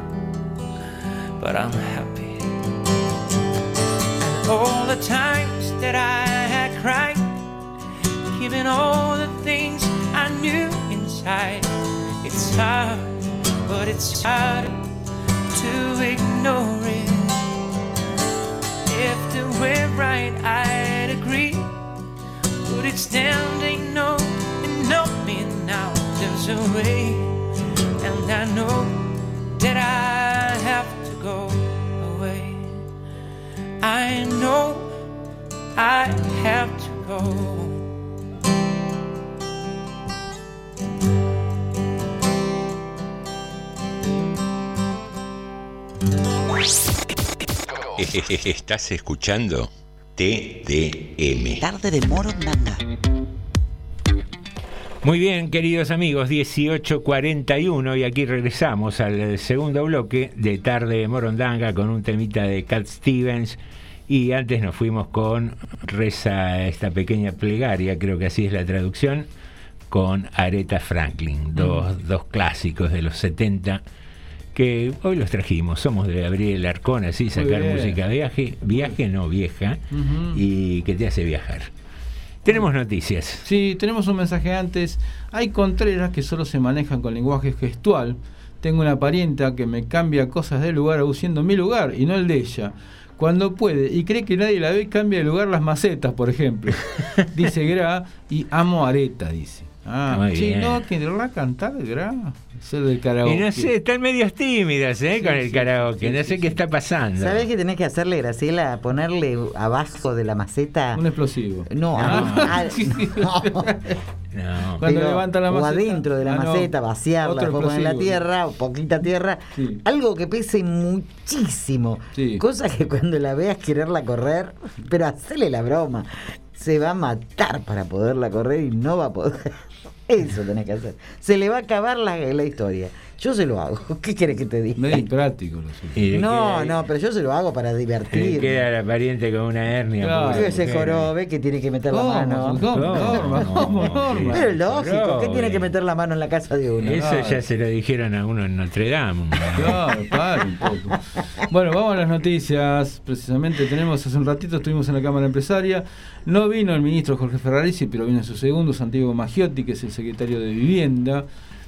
but I'm happy. And all the times that I had cried, giving all the things I knew inside, it's hard, but it's hard to ignore it. If the way right, I'd agree. But it's down, ain't no, and no me now. There's a way, and I know that I have to go away. I know I have to go. Estás escuchando TDM. Tarde de Morondanga. Muy bien, queridos amigos, 18.41 y aquí regresamos al segundo bloque de Tarde de Morondanga con un temita de Cat Stevens y antes nos fuimos con Reza esta pequeña plegaria, creo que así es la traducción, con Aretha Franklin, dos, dos clásicos de los 70 que hoy los trajimos, somos de Gabriel Arcón, así sacar música viaje, viaje no vieja y que te hace viajar. Tenemos noticias. Sí, tenemos un mensaje antes. Hay contreras que solo se manejan con lenguaje gestual. Tengo una parienta que me cambia cosas de lugar usando mi lugar y no el de ella. Cuando puede y cree que nadie la ve, cambia de lugar las macetas, por ejemplo. dice Gra y amo Areta, dice. Ah, Muy sí, bien. no, que la cantar Gra. Es el del karaoke. Y no sé, están medios tímidas ¿eh? Sí, con el sí, karaoke, sí, no sé sí. qué está pasando. ¿Sabés qué tenés que hacerle, Graciela? Ponerle abajo de la maceta. Un explosivo. No, No. a- a- no. No. Cuando Pero- levanta la o maceta. adentro de la Ah, no. maceta, vaciarla, poner la explosivo. tierra, poquita tierra, Sí. algo que pese muchísimo. Sí. Cosa que cuando la veas quererla correr, pero hacele la broma, se va a matar para poderla correr y no va a poder. Eso tenés que hacer. Se le va a acabar la, la historia. Yo se lo hago. ¿Qué querés que te diga? Medio impráctico. lo suyo. No, no, pero yo se lo hago para divertir. queda la pariente con una hernia. Claro. ese jorobe que tiene que meter la mano. Pero es lógico, ¿qué tiene que meter la mano en la casa de uno? Eso Claro. ya se lo dijeron a uno en Notre Dame. Claro, para un poco. Bueno, vamos a las noticias. Precisamente tenemos, hace un ratito estuvimos en la Cámara Empresaria. No vino el ministro Jorge Ferraresi, pero vino su segundo, Santiago Maggiotti, que es el secretario de Vivienda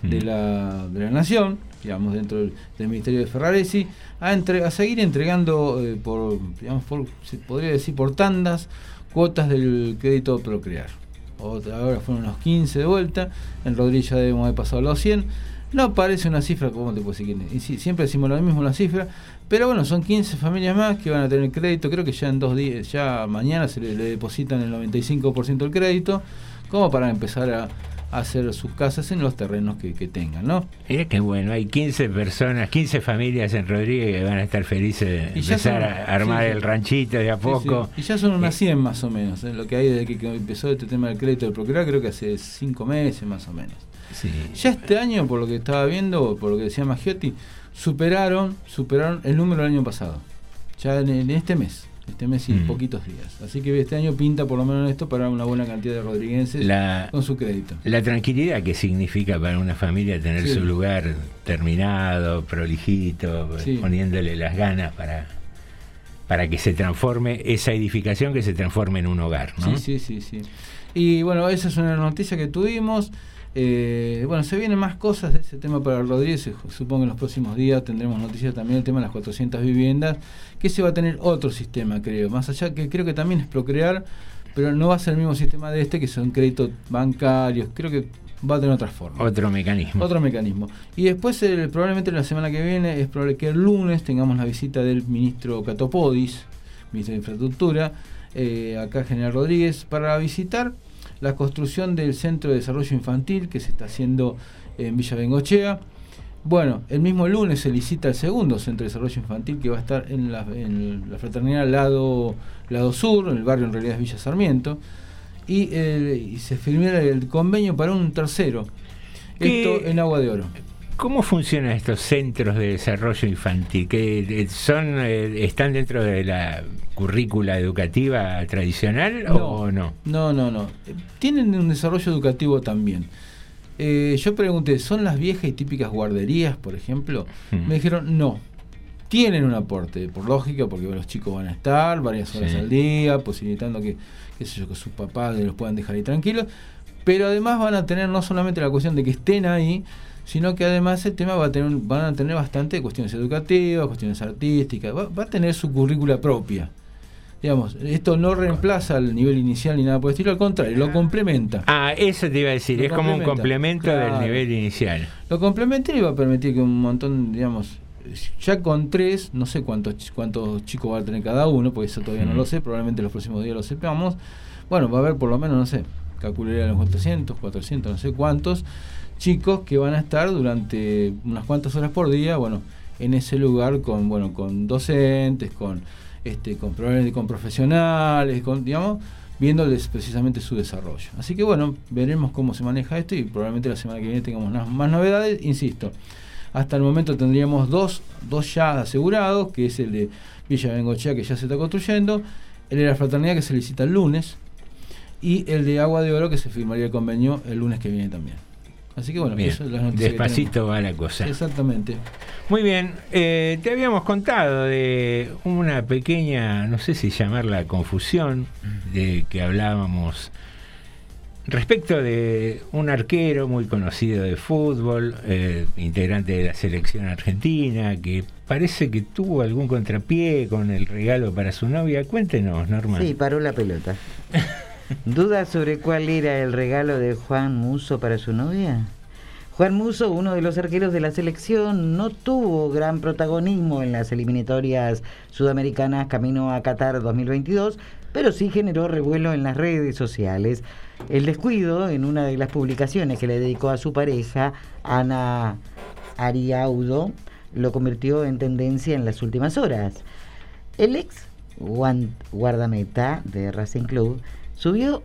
de la, de la Nación, digamos, dentro del, del Ministerio de Ferraresi, a, entre- a seguir entregando, eh, por, digamos, por, se podría decir, por tandas, cuotas del crédito Procrear. Otra- Ahora fueron unos 15 de vuelta, en Rodríguez ya debemos haber pasado los 100. No parece una cifra, ¿cómo te puedo decir? y sí, siempre decimos lo mismo, la cifra, pero bueno, son 15 familias más que van a tener crédito, creo que ya en dos días, ya mañana se le, le depositan el 95% del crédito, como para empezar a hacer sus casas en los terrenos que, que tengan, ¿no? Mira que bueno, hay 15 personas, 15 familias en Rodríguez que van a estar felices de Y empezar son- a armar sí, el ranchito de a poco. sí. Y ya son unas 100 más o menos, ¿eh? lo que hay desde que, empezó este tema del crédito del Procrear, creo que hace 5 meses más o menos. Sí. Ya este año, por lo que estaba viendo, por lo que decía Maggiotti, superaron, superaron el número del año pasado. Ya en, en este mes, este mes y Mm. poquitos días. Así que este año pinta por lo menos esto para una buena cantidad de rodriguenses La, con su crédito. la tranquilidad que significa para una familia tener Sí. su lugar terminado, prolijito, Sí. poniéndole las ganas para, para que se transforme esa edificación que se transforme en un hogar. ¿no? Sí, sí, sí, sí. Y bueno, esa es una noticia que tuvimos. Eh, bueno, se vienen más cosas de ese tema para Rodríguez. Supongo que en los próximos días tendremos noticias también del tema de las 400 viviendas, que se va a tener otro sistema, creo. Más allá que creo que también es procrear, pero no va a ser el mismo sistema de este, que son créditos bancarios. Creo que va a tener otra forma. Otro mecanismo. Otro mecanismo. Y después, el- probablemente la semana que viene, es probable que el lunes tengamos la visita del ministro Catopodis, ministro de Infraestructura, eh, acá General Rodríguez, para visitar la construcción del Centro de Desarrollo Infantil que se está haciendo en Villa Bengochea. Bueno, el mismo lunes se licita el segundo Centro de Desarrollo Infantil que va a estar en la, en la fraternidad lado, lado Sur, en el barrio en realidad es Villa Sarmiento, y, eh, y se firmó el convenio para un tercero. ¿Qué- Esto en Agua de Oro. ¿Cómo funcionan estos centros de desarrollo infantil? ¿Que eh, son eh, están dentro de la currícula educativa tradicional o no? No, no, no. Tienen un desarrollo educativo también. Eh, yo pregunté, ¿son las viejas y típicas guarderías, por ejemplo? Mm. Me dijeron, no. Tienen un aporte, por lógica, porque los chicos van a estar varias horas Sí. al día, posibilitando que, qué sé yo, que sus papás los puedan dejar ahí tranquilos. Pero además van a tener no solamente la cuestión de que estén ahí, sino que además el tema va a tener, van a tener bastante cuestiones educativas, cuestiones artísticas, va, va a tener su currícula propia. Digamos, esto no reemplaza el nivel inicial ni nada por el estilo, al contrario, lo complementa. Ah, eso te iba a decir, Lo es como un complemento del nivel inicial. Lo complementa y va a permitir que un montón, digamos, ya con tres, no sé cuántos, cuántos chicos va a tener cada uno, porque eso todavía no lo sé, probablemente los próximos días lo sepamos. Bueno, va a haber por lo menos, no sé, calcularé a los 400, 400, no sé cuántos chicos que van a estar durante unas cuantas horas por día, bueno, en ese lugar con, bueno, con docentes, con este, con, con profesionales, digamos, viéndoles precisamente su desarrollo. Así que bueno, veremos cómo se maneja esto y probablemente la semana que viene tengamos más, más novedades. Insisto, hasta el momento tendríamos dos, dos ya asegurados, que es el de Villa Bengochea, que ya se está construyendo, el de la Fraternidad, que se licita el lunes, y el de Agua de Oro, que se firmaría el convenio el lunes que viene también. Así que bueno, Bien, eso es las noticias que Despacito va la cosa. Exactamente. Muy bien, eh, te habíamos contado de una pequeña, no sé si llamarla confusión, de que hablábamos respecto de un arquero muy conocido de fútbol, eh, integrante de la selección argentina, que parece que tuvo algún contrapié con el regalo para su novia. Cuéntenos, Norma. Sí, paró la pelota. ¿Dudas sobre cuál era el regalo de Juan Muso para su novia? Juan Muso, uno de los arqueros de la selección, no tuvo gran protagonismo en las eliminatorias sudamericanas camino a Qatar 2022, pero sí generó revuelo en las redes sociales. El descuido en una de las publicaciones que le dedicó a su pareja, Ana Ariaudo, lo convirtió en tendencia en las últimas horas. El ex guardameta de Racing Club subió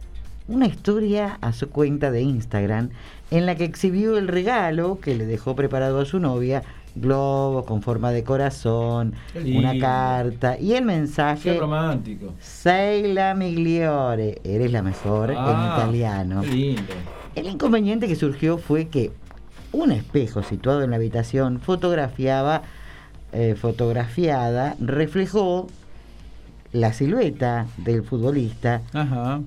una historia a su cuenta de Instagram en la que exhibió el regalo que le dejó preparado a su novia, globos con forma de corazón, una carta y el mensaje Qué romántico. Sei la migliore, eres la mejor Ah, en italiano. Qué lindo. El inconveniente que surgió fue que un espejo situado en la habitación fotografiaba, eh, fotografiada, reflejó la silueta del futbolista. Ajá.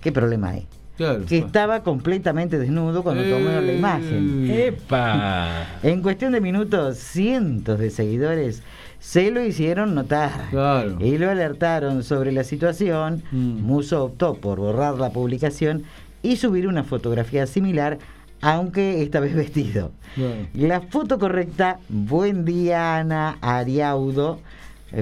¿Qué problema hay? Claro. Que estaba completamente desnudo cuando tomó la Eh. imagen. ¡Epa! En cuestión de minutos, cientos de seguidores se lo hicieron notar Claro. y lo alertaron sobre la situación. Mm. Muso optó por borrar la publicación y subir una fotografía similar, aunque esta vez vestido. La foto correcta, buen día Ana Ariaudo, eh,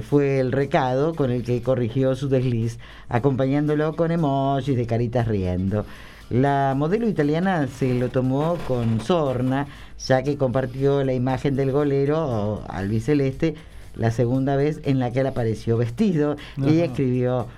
fue el recado con el que corrigió su desliz, acompañándolo con emojis de caritas riendo. La modelo italiana se lo tomó con sorna, ya que compartió la imagen del golero albiceleste la segunda vez en la que él apareció vestido. Ajá. escribió,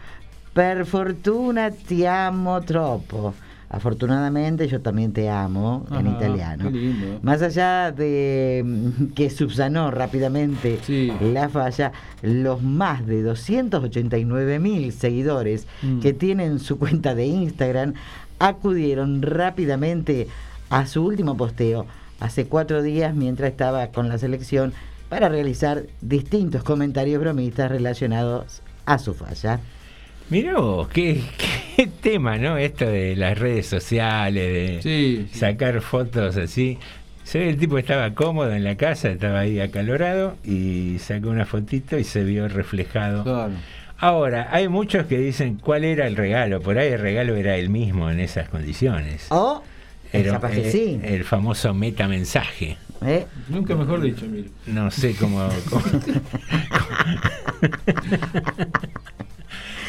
Per fortuna ti amo troppo. Afortunadamente yo también te amo en italiano. lindo. Más allá de mm, que subsanó rápidamente la falla, los más de 289 mil seguidores Mm. que tienen su cuenta de Instagram acudieron rápidamente a su último posteo hace cuatro días mientras estaba con la selección para realizar distintos comentarios bromistas relacionados a su falla. Mirá vos, qué, qué tema, ¿no? Esto de las redes sociales, de sacar fotos así. Se ve el tipo estaba cómodo en la casa, estaba ahí acalorado y sacó una fotito y se vio reflejado. Claro. Ahora, hay muchos que dicen cuál era el regalo. Por ahí el regalo era el mismo en esas condiciones. O, Era, capaz que eh, sí. El famoso metamensaje. ¿eh? Nunca mejor dicho, mire. No sé cómo. cómo-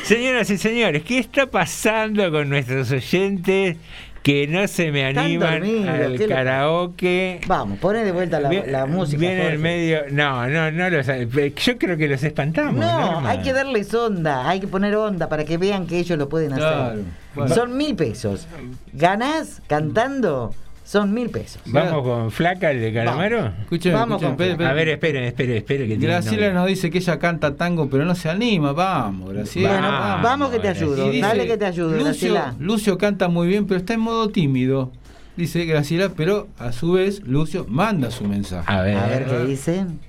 Señoras y señores, ¿qué está pasando con nuestros oyentes que no se me animan dormidos, al ¿qué le- karaoke? Vamos, pone de vuelta la, música. Viene en medio. No, no, no los. Yo creo que los espantamos. No, hay que darles onda, hay que poner onda para que vean que ellos lo pueden hacer. Claro, bueno. Son mil pesos. Ganás cantando, son mil pesos. Vamos con Flaca, el de Calamaro. Vamos. Escúcheme, Vamos con- espere, espere. A ver, esperen, esperen, esperen. Que tiene Graciela nos dice que ella canta tango, pero no se anima. Vamos, Graciela. Bueno, vamos que te ayudo. Dice, Dale que te ayudo, Lucio, Graciela. Lucio canta muy bien, pero está en modo tímido. Dice Graciela, pero a su vez Lucio manda su mensaje. A ver, A ver qué dicen.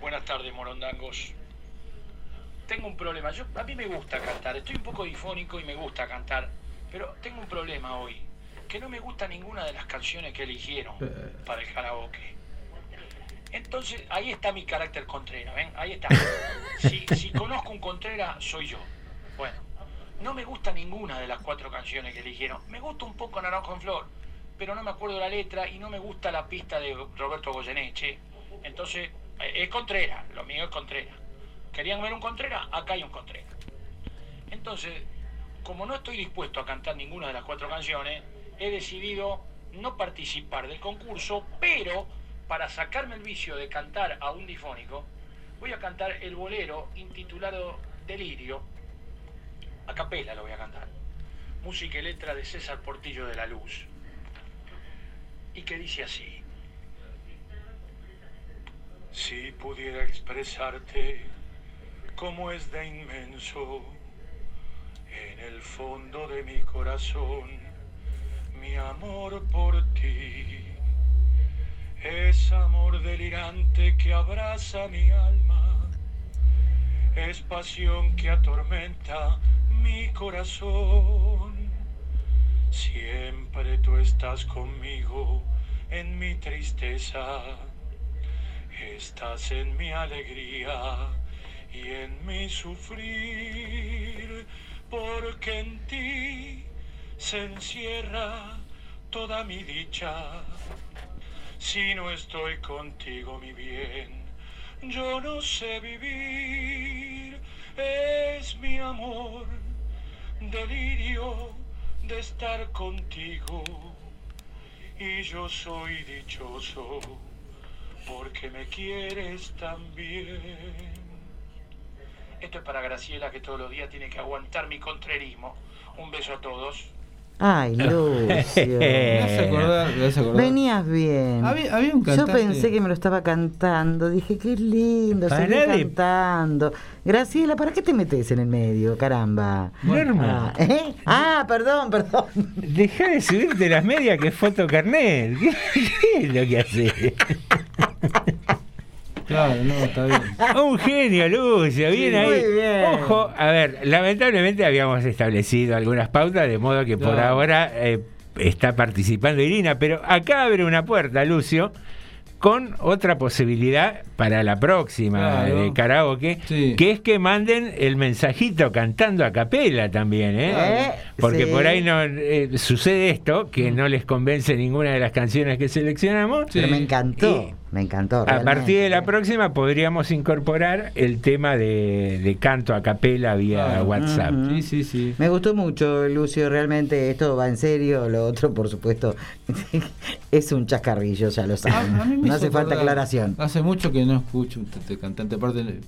Buenas tardes, morondangos. Tengo un problema. Yo, a mí me gusta cantar. Estoy un poco difónico y me gusta cantar. Pero tengo un problema hoy. Que no me gusta ninguna de las canciones que eligieron para el karaoke. Entonces, ahí está mi carácter contrera, ¿ven? Ahí está. Si, si conozco un contrera, soy yo. Bueno, no me gusta ninguna de las cuatro canciones que eligieron. Me gusta un poco Naranjo en Flor, pero no me acuerdo la letra y no me gusta la pista de Roberto Goyeneche. Entonces, eh, es Contrera, lo mío es Contrera. ¿Querían ver un Contrera? Acá hay un Contrera. Entonces, como no estoy dispuesto a cantar ninguna de las cuatro canciones, he decidido no participar del concurso, pero para sacarme el vicio de cantar a un difónico, Voy a cantar el bolero intitulado Delirio. A capela lo voy a cantar. Música y letra de César Portillo de la Luz. Y que dice así. Si pudiera expresarte cómo es de inmenso en el fondo de mi corazón mi amor por ti. Es amor delirante que abraza mi alma. Es pasión que atormenta mi corazón. Siempre tú estás conmigo en mi tristeza. Estás en mi alegría y en mi sufrir. Porque en ti se encierra toda mi dicha. Si no estoy contigo, mi bien, yo no sé vivir. Es mi amor, delirio de estar contigo. Y yo soy dichoso porque me quieres también. Esto es para Graciela que todos los días tiene que aguantar mi contrerismo. Un beso a todos. Ay, Lucio. Acordar-. Venías bien. Había- había un Yo pensé que me lo estaba cantando. Dije, qué lindo, seguí cantando. Graciela, ¿para qué te metes en el medio? Caramba. Norma. Ah, ¿eh? Ah, perdón, perdón. Deja de subirte las medias que es foto carnet. ¿Qué, qué es lo que hace? Claro, no, está bien. Un genio, Lucio, bien Sí, ahí. muy bien. Ojo, a ver, lamentablemente habíamos establecido algunas pautas, de modo que por ahora eh, está participando Irina, pero acá abre una puerta, Lucio, con otra posibilidad para la próxima Claro. de karaoke, que es que manden el mensajito cantando a capela también, ¿eh? Eh, Porque sí. por ahí no eh, sucede esto, que no les convence ninguna de las canciones que seleccionamos. Pero me encantó. Me encantó. A realmente. partir de la próxima podríamos incorporar el tema de, de canto a capela vía Ah, WhatsApp. Sí, sí, sí. Me gustó mucho, Lucio, realmente esto va en serio, lo otro, por supuesto, es un chascarrillo, ya lo saben. A mí me No hace falta aclaración. Hace mucho que no escucho un cantante aparte. de-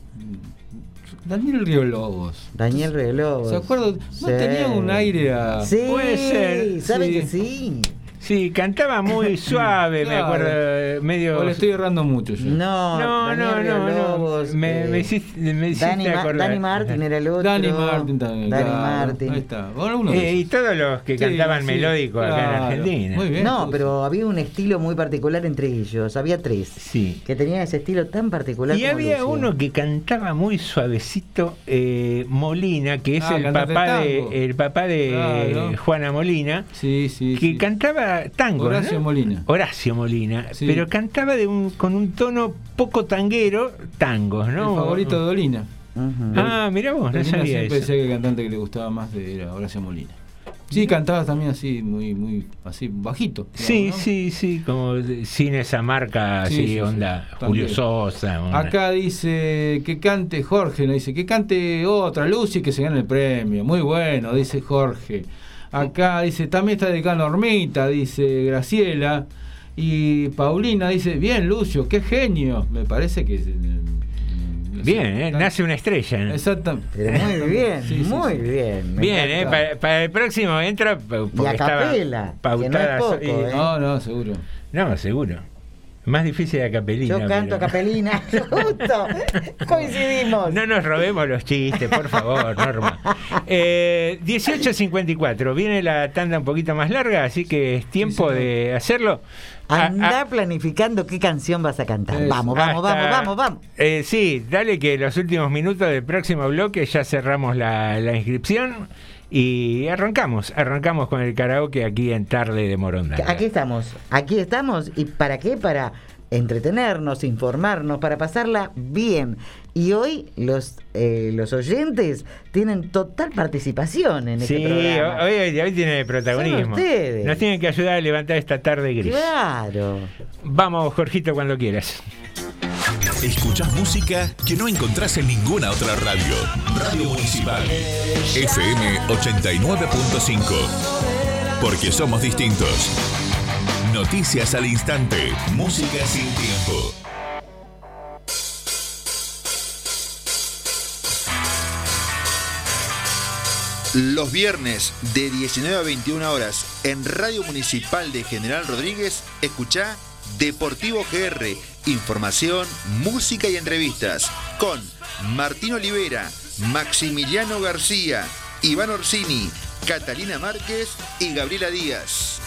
Daniel Río Lobos. Daniel Reloj. ¿Se acuerdan? ¿No tenía un aire a.? Sí, Puede ser, ¿sabe sí. que sí? Sí, cantaba muy suave, me acuerdo, eh, medio... O le estoy errando mucho yo. No, No, no, no, no. Lobos, Me, eh, me hiciste, me hiciste Dani, Ma- acordar. Dani Martin era el otro. Dani Martin también. Dani claro. Martin. Ahí está. Eh, y todos los que Sí, cantaban sí, melódico acá en. Argentina. Muy bien. No, pero había un estilo muy particular entre ellos. Había tres Sí. que tenían ese estilo tan particular. Y como había Lucio. uno que cantaba muy suavecito, eh, Molina, que es Ah, el, papá de el papá de Claro. Juana Molina, Sí, sí. que sí. Cantaba tango. Horacio ¿no? Molina. Horacio Molina, Sí. pero cantaba de un, con un tono poco tanguero, tangos, ¿no? El favorito de Dolina. Ah, mirá vos, no sabía siempre eso. decía que el cantante que le gustaba más de- era Horacio Molina. Sí, cantaba también así, muy, muy, así, bajito. Sí, sí, sí, como sin esa marca Sí, así, sí, sí, onda también. Julio Sosa. onda. Acá dice que cante Jorge, no dice que cante otra Lucy que se gane el premio. Muy bueno, dice Jorge. Acá dice, también está dedicada a Normita, dice Graciela. Y Paulina dice, bien Lucio, qué genio. Me parece que... eh, Bien, ¿eh? nace una estrella. Exactamente. Pero muy bien, Sí, sí, muy sí. bien. Bien, ¿eh? Para, para el próximo entra porque Y a capela, que no es pautada. poco, y- ¿eh? No, no, seguro. No, seguro. Más difícil de capelina. Yo canto a capelina, justo. Coincidimos. No nos robemos los chistes, por favor, Norma. Eh, 18.54, viene la tanda un poquito más larga, así que es tiempo de hacerlo. Ah, Anda ah, planificando qué canción vas a cantar. Vamos, vamos, hasta- vamos, vamos, vamos. eh, sí, dale que los últimos minutos del próximo bloque ya cerramos la, la inscripción y arrancamos, arrancamos con el karaoke aquí en Tarde de Morondanga. Aquí estamos, aquí estamos. ¿Y para qué? Para entretenernos, informarnos, para pasarla bien. Y hoy los, eh, los oyentes tienen total participación en este Sí, programa. hoy, hoy, hoy tiene protagonismo. Son ustedes. Nos tienen que ayudar a levantar esta tarde gris. Claro. Vamos, Jorgito, cuando quieras. Escuchás música que no encontrás en ninguna otra radio. Radio Municipal. FM 89.5. Porque somos distintos. Noticias al instante. Música sin tiempo. Los viernes de 19 a 21 horas en Radio Municipal de General Rodríguez, escuchá Deportivo GR información, música y entrevistas con Martín Olivera, Maximiliano García, Iván Orsini, Catalina Márquez y Gabriela Díaz.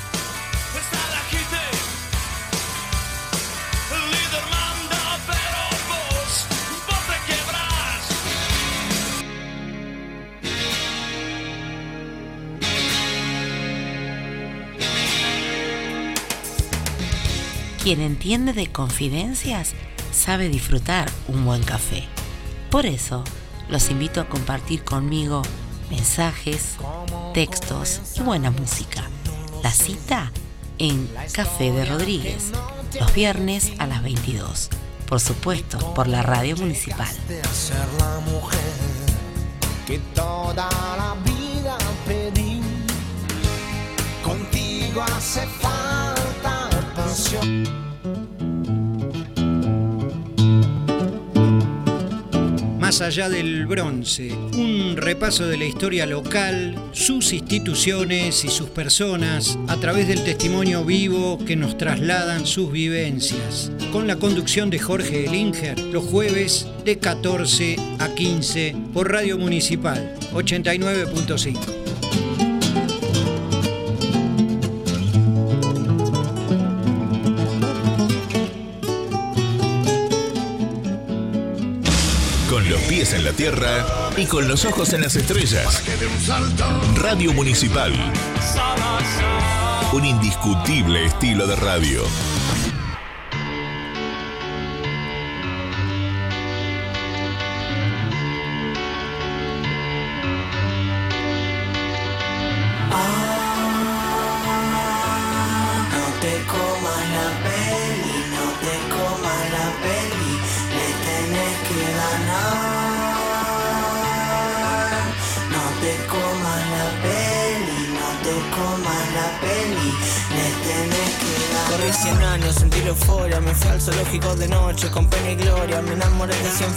Quien entiende de confidencias sabe disfrutar un buen café. Por eso, los invito a compartir conmigo mensajes, textos y buena música. La cita en Café de Rodríguez, los viernes a las 22. Por supuesto, por la radio municipal. Más allá del bronce, un repaso de la historia local, sus instituciones y sus personas a través del testimonio vivo que nos trasladan sus vivencias. Con la conducción de Jorge Elinger, los jueves de 14 a 15 por Radio Municipal 89.5. en la tierra y con los ojos en las estrellas. Radio Municipal. Un indiscutible estilo de radio.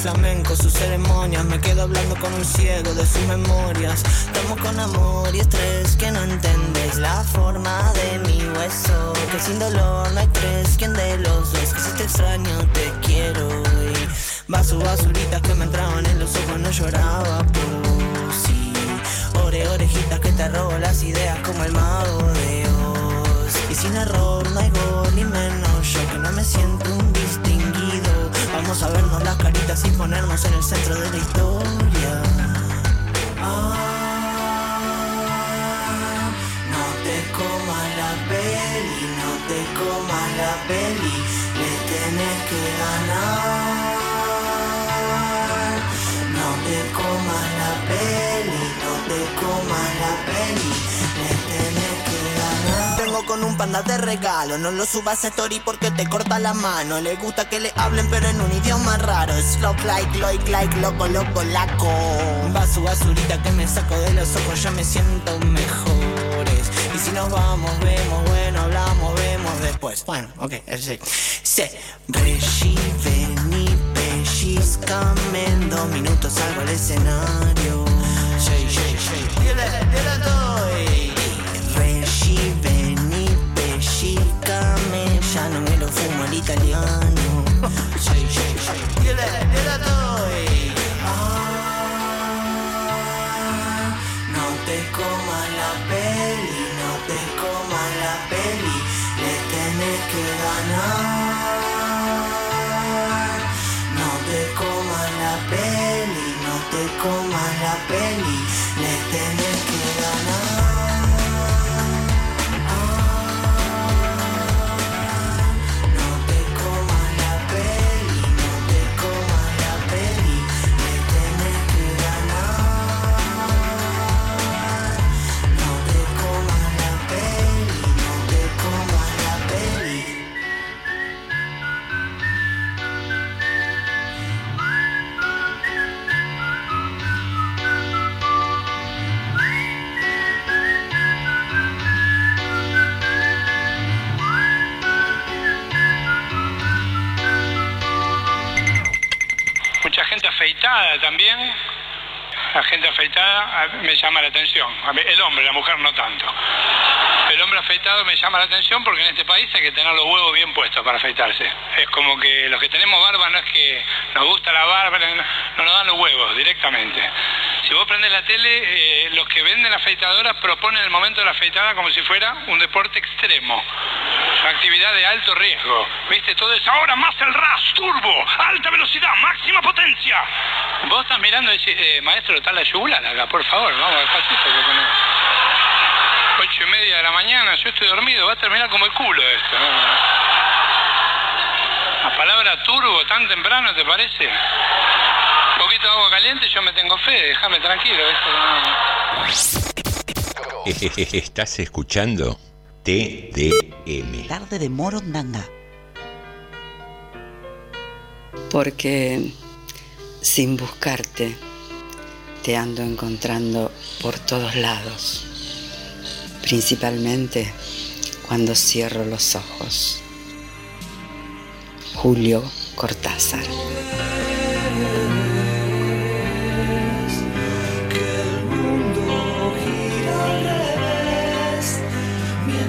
Enamoré de 100 flamencos, sus ceremonias, me quedo hablando con un ciego de sus memorias, tomo con amor y estrés que no entendés la forma de mi hueso, que sin dolor no hay tres, quien de los dos, que si te extraño te quiero y vaso basuritas que me entraban en los ojos, no lloraba por y ore orejitas que te robo las ideas como el mago de Oz. Y sin error no hay gol ni menos yo que no me siento un distinguido. Vamos a vernos las caritas y ponernos en el centro de la historia. Ah, no te comas la peli, no te comas la peli, le tenés que ganar. No te comas la peli, no te comas la peli, con un panda de regalo, no lo subas a story porque te corta la mano. Le gusta que le hablen pero en un idioma raro. Slop like, like, like, loco, loco, laco. Vaso basurita que me saco de los ojos, ya me siento mejores. Y si nos vamos, vemos, bueno, hablamos, vemos después. Bueno, ok, sí. Se Reggie, vení, pellizcame en dos minutos salgo al escenario. Sí, sí, sí. Dile, dile italiano. Sí, sí, sí. Dile, dile doy. Ah, no te comas la peli, no te comas la peli, le tenés que ganar. No te comas la peli, no te comas la peli, también. la gente afeitada me llama la atención. El hombre, la mujer no tanto. El hombre afeitado me llama la atención porque en este país hay que tener los huevos bien puestos para afeitarse. Es como que los que tenemos barba no es que nos gusta la barba, no nos dan los huevos directamente. Si vos prendés la tele, eh, los que venden afeitadoras proponen el momento de la afeitada como si fuera un deporte extremo. Actividad de alto riesgo. ¿Viste? Todo es ahora más el RAS, turbo, alta velocidad, máxima potencia. Vos estás mirando y decís, eh, maestro, está la yugular acá, por favor, vamos despacito que con Ocho y media de la mañana, yo estoy dormido, va a terminar como el culo esto. La palabra turbo tan temprano, ¿te parece? De agua caliente, yo me tengo fe, déjame tranquilo. Esto no... Estás escuchando TDM. Tarde de Morondanga. Porque sin buscarte te ando encontrando por todos lados, principalmente cuando cierro los ojos. Julio Cortázar.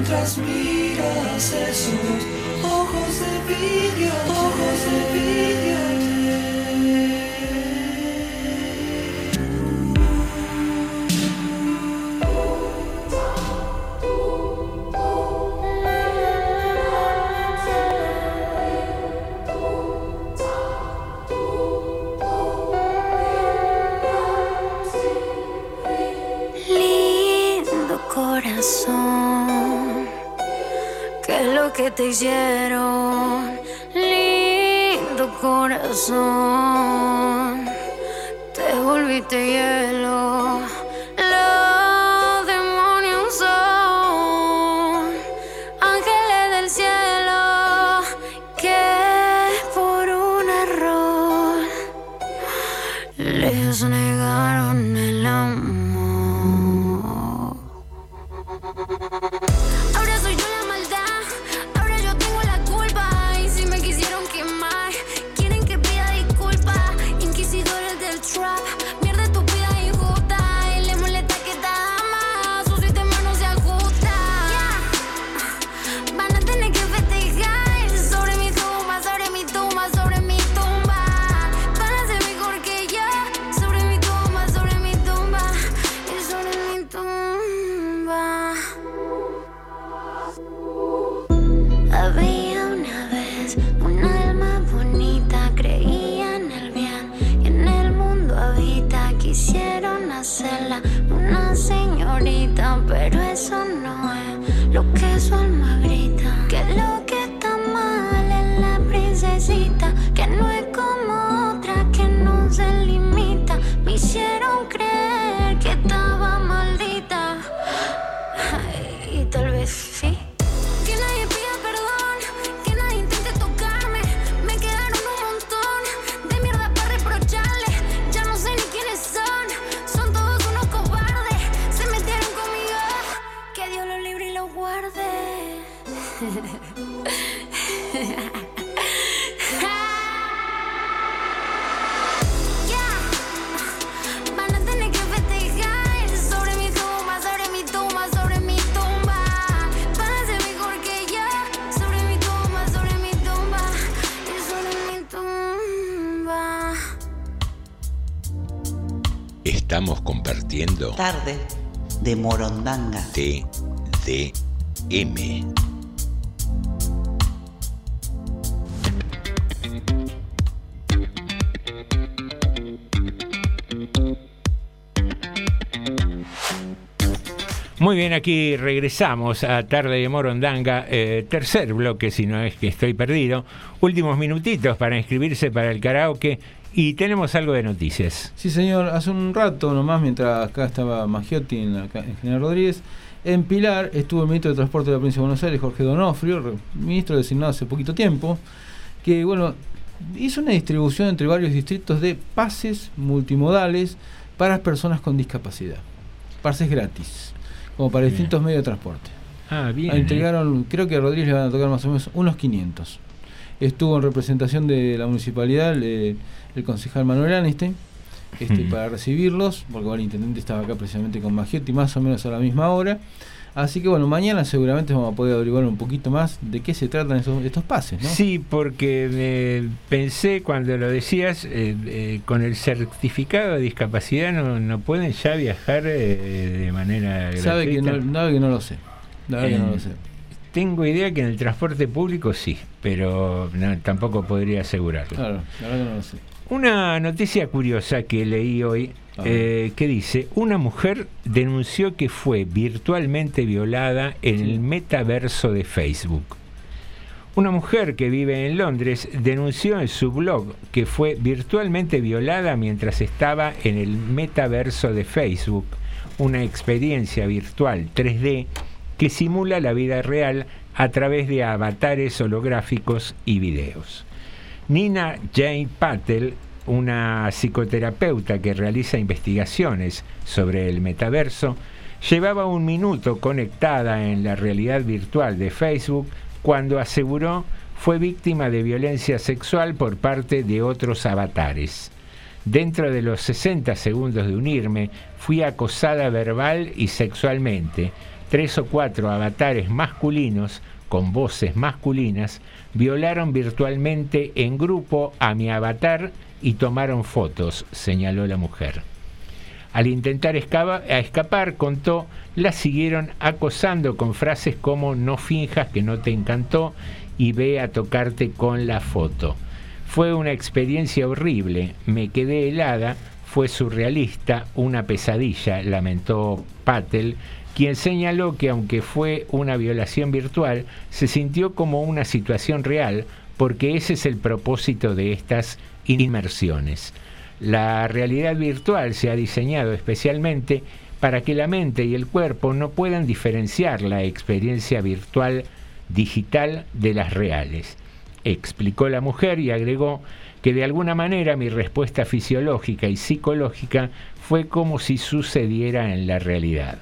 Mientras miras que te hicieron? Lindo corazón, te volviste hielo. TDM. Muy bien, aquí regresamos a Tarde de Morondanga, eh, tercer bloque, si no es que estoy perdido. Últimos minutitos para inscribirse para el karaoke y tenemos algo de noticias. Sí, señor. Hace un rato nomás, mientras acá estaba Maggiotti en, la, ca- en General Rodríguez, en Pilar estuvo el ministro de Transporte de la Provincia de Buenos Aires, Jorge Donofrio, ministro designado hace poquito tiempo, que, bueno, hizo una distribución entre varios distritos de pases multimodales para las personas con discapacidad. Pases gratis, como para Bien. distintos medios de transporte. Ah, bien. Ah, Entregaron, creo que a Rodríguez le van a tocar más o menos unos 500. Estuvo en representación de la municipalidad el, el concejal Manuel Aniste este, Mm. para recibirlos, porque bueno, el intendente estaba acá precisamente con Magiotti más o menos a la misma hora. Así que bueno, mañana seguramente vamos a poder averiguar un poquito más de qué se tratan esos, estos pases, ¿no? Sí, porque eh, pensé cuando lo decías, eh, eh, con el certificado de discapacidad no, no pueden ya viajar eh, de manera Sabe que, no, sabe que no lo sé. La verdad que no lo sé. Tengo idea que en el transporte público sí, pero no, tampoco podría asegurarlo. Claro, la verdad que no lo sé. Una noticia curiosa que leí hoy eh, que dice, una mujer denunció que fue virtualmente violada en el metaverso de Facebook. Una mujer que vive en Londres denunció en su blog que fue virtualmente violada mientras estaba en el metaverso de Facebook, una experiencia virtual 3D que simula la vida real a través de avatares holográficos y videos. Nina Jane Patel, una psicoterapeuta que realiza investigaciones sobre el metaverso, llevaba un minuto conectada en la realidad virtual de Facebook cuando aseguró fue víctima de violencia sexual por parte de otros avatares. Dentro de los 60 segundos de unirme, fui acosada verbal y sexualmente. Tres o cuatro avatares masculinos, con voces masculinas, violaron virtualmente en grupo a mi avatar y tomaron fotos, señaló la mujer. Al intentar escapar, contó, la siguieron acosando con frases como no finjas que no te encantó y ve a tocarte con la foto. Fue una experiencia horrible, me quedé helada, fue surrealista, una pesadilla, lamentó Patel, quien señaló que aunque fue una violación virtual, se sintió como una situación real, porque ese es el propósito de estas inmersiones. La realidad virtual se ha diseñado especialmente para que la mente y el cuerpo no puedan diferenciar la experiencia virtual digital de las reales. Explicó la mujer y agregó que de alguna manera mi respuesta fisiológica y psicológica fue como si sucediera en la realidad.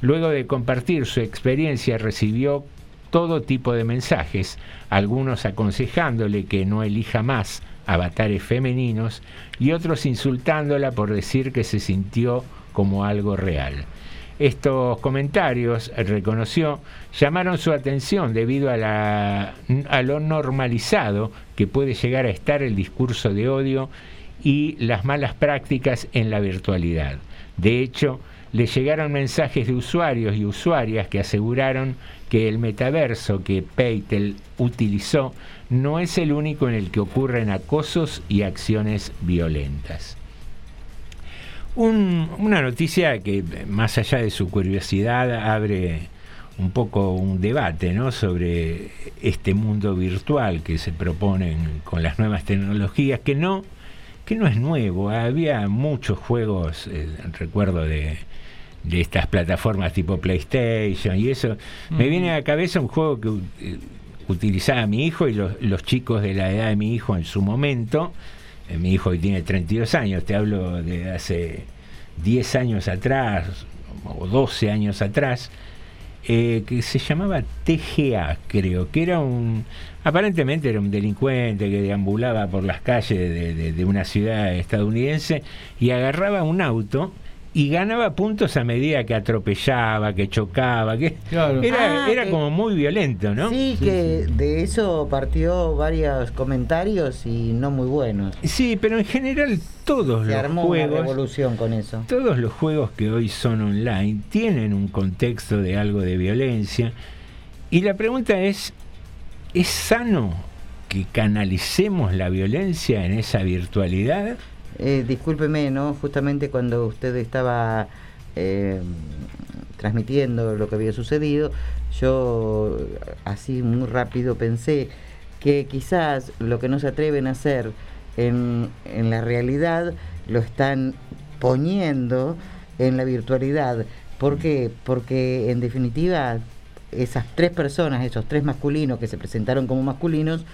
Luego de compartir su experiencia recibió todo tipo de mensajes, algunos aconsejándole que no elija más avatares femeninos y otros insultándola por decir que se sintió como algo real. Estos comentarios, reconoció, llamaron su atención debido a, la- a lo normalizado que puede llegar a estar el discurso de odio y las malas prácticas en la virtualidad. De hecho, le llegaron mensajes de usuarios y usuarias que aseguraron que el metaverso que Peitel utilizó no es el único en el que ocurren acosos y acciones violentas. Un- una noticia que, más allá de su curiosidad, abre un poco un debate ¿no? sobre este mundo virtual que se proponen con las nuevas tecnologías, que no, que no es nuevo. Había muchos juegos, eh, recuerdo de, de estas plataformas tipo PlayStation y eso. Me viene a la cabeza un juego que eh, utilizaba mi hijo y los, los chicos de la edad de mi hijo en su momento. Eh, mi hijo hoy tiene 32 años, te hablo de hace 10 años atrás o 12 años atrás, eh, que se llamaba TGA, creo, que era un, aparentemente era un delincuente que deambulaba por las calles de, de- de una ciudad estadounidense y agarraba un auto y ganaba puntos a medida que atropellaba, que chocaba, que era, Ah, era que- como muy violento, ¿no? Sí, que de eso partió varios comentarios y no muy buenos. Sí, pero en general todos Se los armó una juegos revolución con eso. Todos los juegos que hoy son online tienen un contexto de algo de violencia. Y la pregunta es, ¿es sano que canalicemos la violencia en esa virtualidad? Eh, discúlpeme, ¿no? Justamente cuando usted estaba eh, transmitiendo lo que había sucedido, yo así muy rápido pensé que quizás lo que no se atreven a hacer en, en la realidad lo están poniendo en la virtualidad. ¿Por qué? Porque en definitiva esas tres personas, esos tres masculinos que se presentaron como masculinos,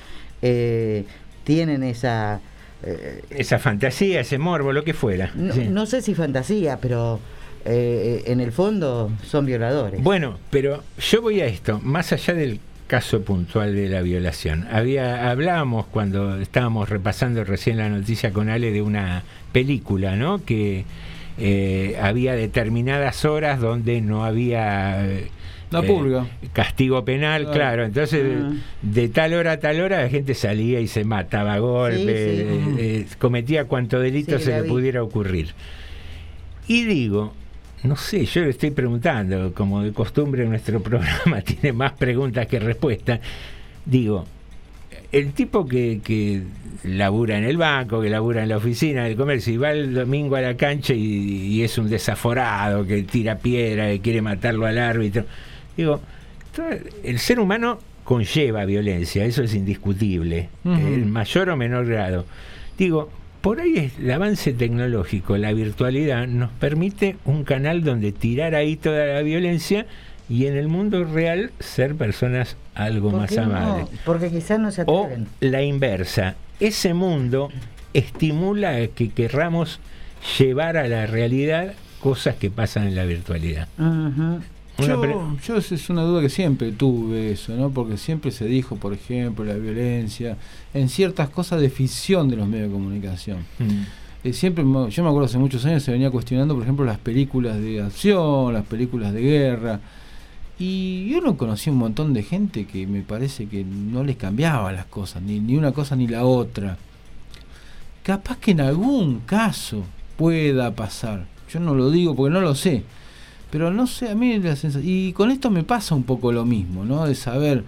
eh, tienen esa... eh, Esa fantasía, ese morbo, lo que fuera. no, Sí. no sé si fantasía, pero eh, en el fondo son violadores. Bueno, pero yo voy a esto, más allá del caso puntual de la violación. Había, hablábamos cuando estábamos repasando recién la noticia con Ale de una película, ¿no? Que eh, había determinadas horas donde no había eh, La purga. castigo penal, Claro. claro. Entonces, Ah. de tal hora a tal hora la gente salía y se mataba a Sí, sí. eh, eh, cometía cuanto delito Sí, se le vi. pudiera ocurrir. Y digo, no sé, yo le estoy preguntando, como de costumbre nuestro programa tiene más preguntas que respuestas, digo, el tipo que, que labura en el banco, que labura en la oficina del comercio y va el domingo a la cancha y, y es un desaforado, que tira piedra, que quiere matarlo al árbitro, digo, todo- el ser humano conlleva violencia, eso es indiscutible, en mayor o menor grado. Digo, por ahí es el avance tecnológico, la virtualidad nos permite un canal donde tirar ahí toda la violencia y en el mundo real ser personas algo ¿Por más no? amables. Porque quizás no se O atreven. la inversa, ese mundo estimula a que querramos llevar a la realidad cosas que pasan en la virtualidad. Yo, yo es una duda que siempre tuve eso, ¿no? Porque siempre se dijo, por ejemplo, la violencia en ciertas cosas de ficción de los medios de comunicación. Mm. Eh, siempre, yo me acuerdo hace muchos años se venía cuestionando, por ejemplo, las películas de acción, las películas de guerra. Y yo no conocí un montón de gente que me parece que no les cambiaba las cosas, ni, ni una cosa ni la otra. Capaz que en algún caso pueda pasar. Yo no lo digo porque no lo sé. Pero no sé, a mí la sensación... Y con esto me pasa un poco lo mismo, ¿no? De saber...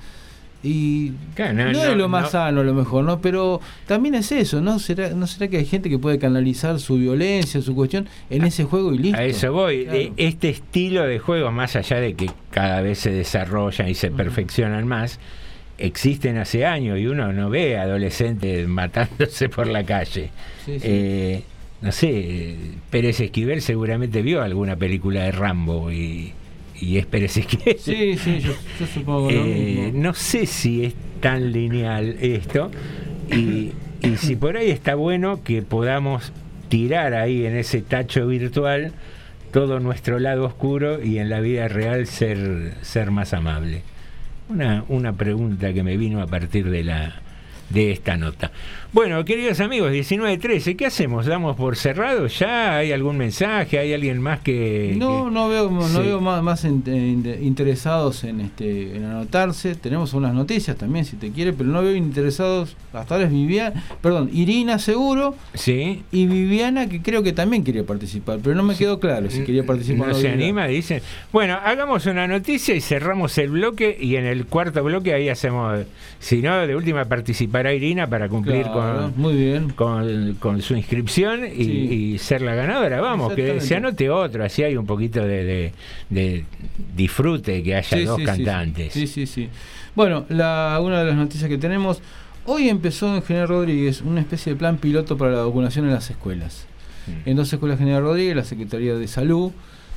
Y Claro, no, no, es lo más no. sano a lo mejor, ¿no? Pero también es eso, ¿no? ¿Será, ¿No será que hay gente que puede canalizar su violencia, su cuestión en ese juego y listo? A eso voy. Claro. Este estilo de juego, más allá de que cada vez se desarrollan y se perfeccionan más, existen hace años y uno no ve adolescentes matándose por la calle. Sí, sí. Eh, no sé, Pérez Esquivel seguramente vio alguna película de Rambo y, y es Pérez Esquivel. Sí, sí, yo, yo supongo lo Eh, mismo. no sé si es tan lineal esto y, y si por ahí está bueno que podamos tirar ahí en ese tacho virtual todo nuestro lado oscuro y en la vida real ser, ser más amable. Una, una pregunta que me vino a partir de la de esta nota. Bueno, queridos amigos, 19.13, ¿qué hacemos? ¿Damos por cerrado ya? ¿Hay algún mensaje? ¿Hay alguien más que...? No, que- no veo, no Sí. veo más, más in- in- interesados en este en anotarse. Tenemos unas noticias también si te quiere, pero no veo interesados. Hasta ahora es Viviana, perdón, Irina seguro. Sí. Y Viviana que creo que también quería participar, pero no me quedó claro si quería participar. No se anima, dicen. Bueno, hagamos una noticia y cerramos el bloque y en el cuarto bloque ahí hacemos, si no, de última participará Irina para cumplir Claro, con, muy bien. con, con su inscripción y, Sí. y ser la ganadora. Vamos, que se anote otro, así hay un poquito de, de- de disfrute que haya Sí, dos sí, cantantes. Sí, sí, sí. Bueno, la, una de las noticias que tenemos, hoy empezó en General Rodríguez una especie de plan piloto para la vacunación en las escuelas. Mm. En dos escuelas General Rodríguez, la Secretaría de Salud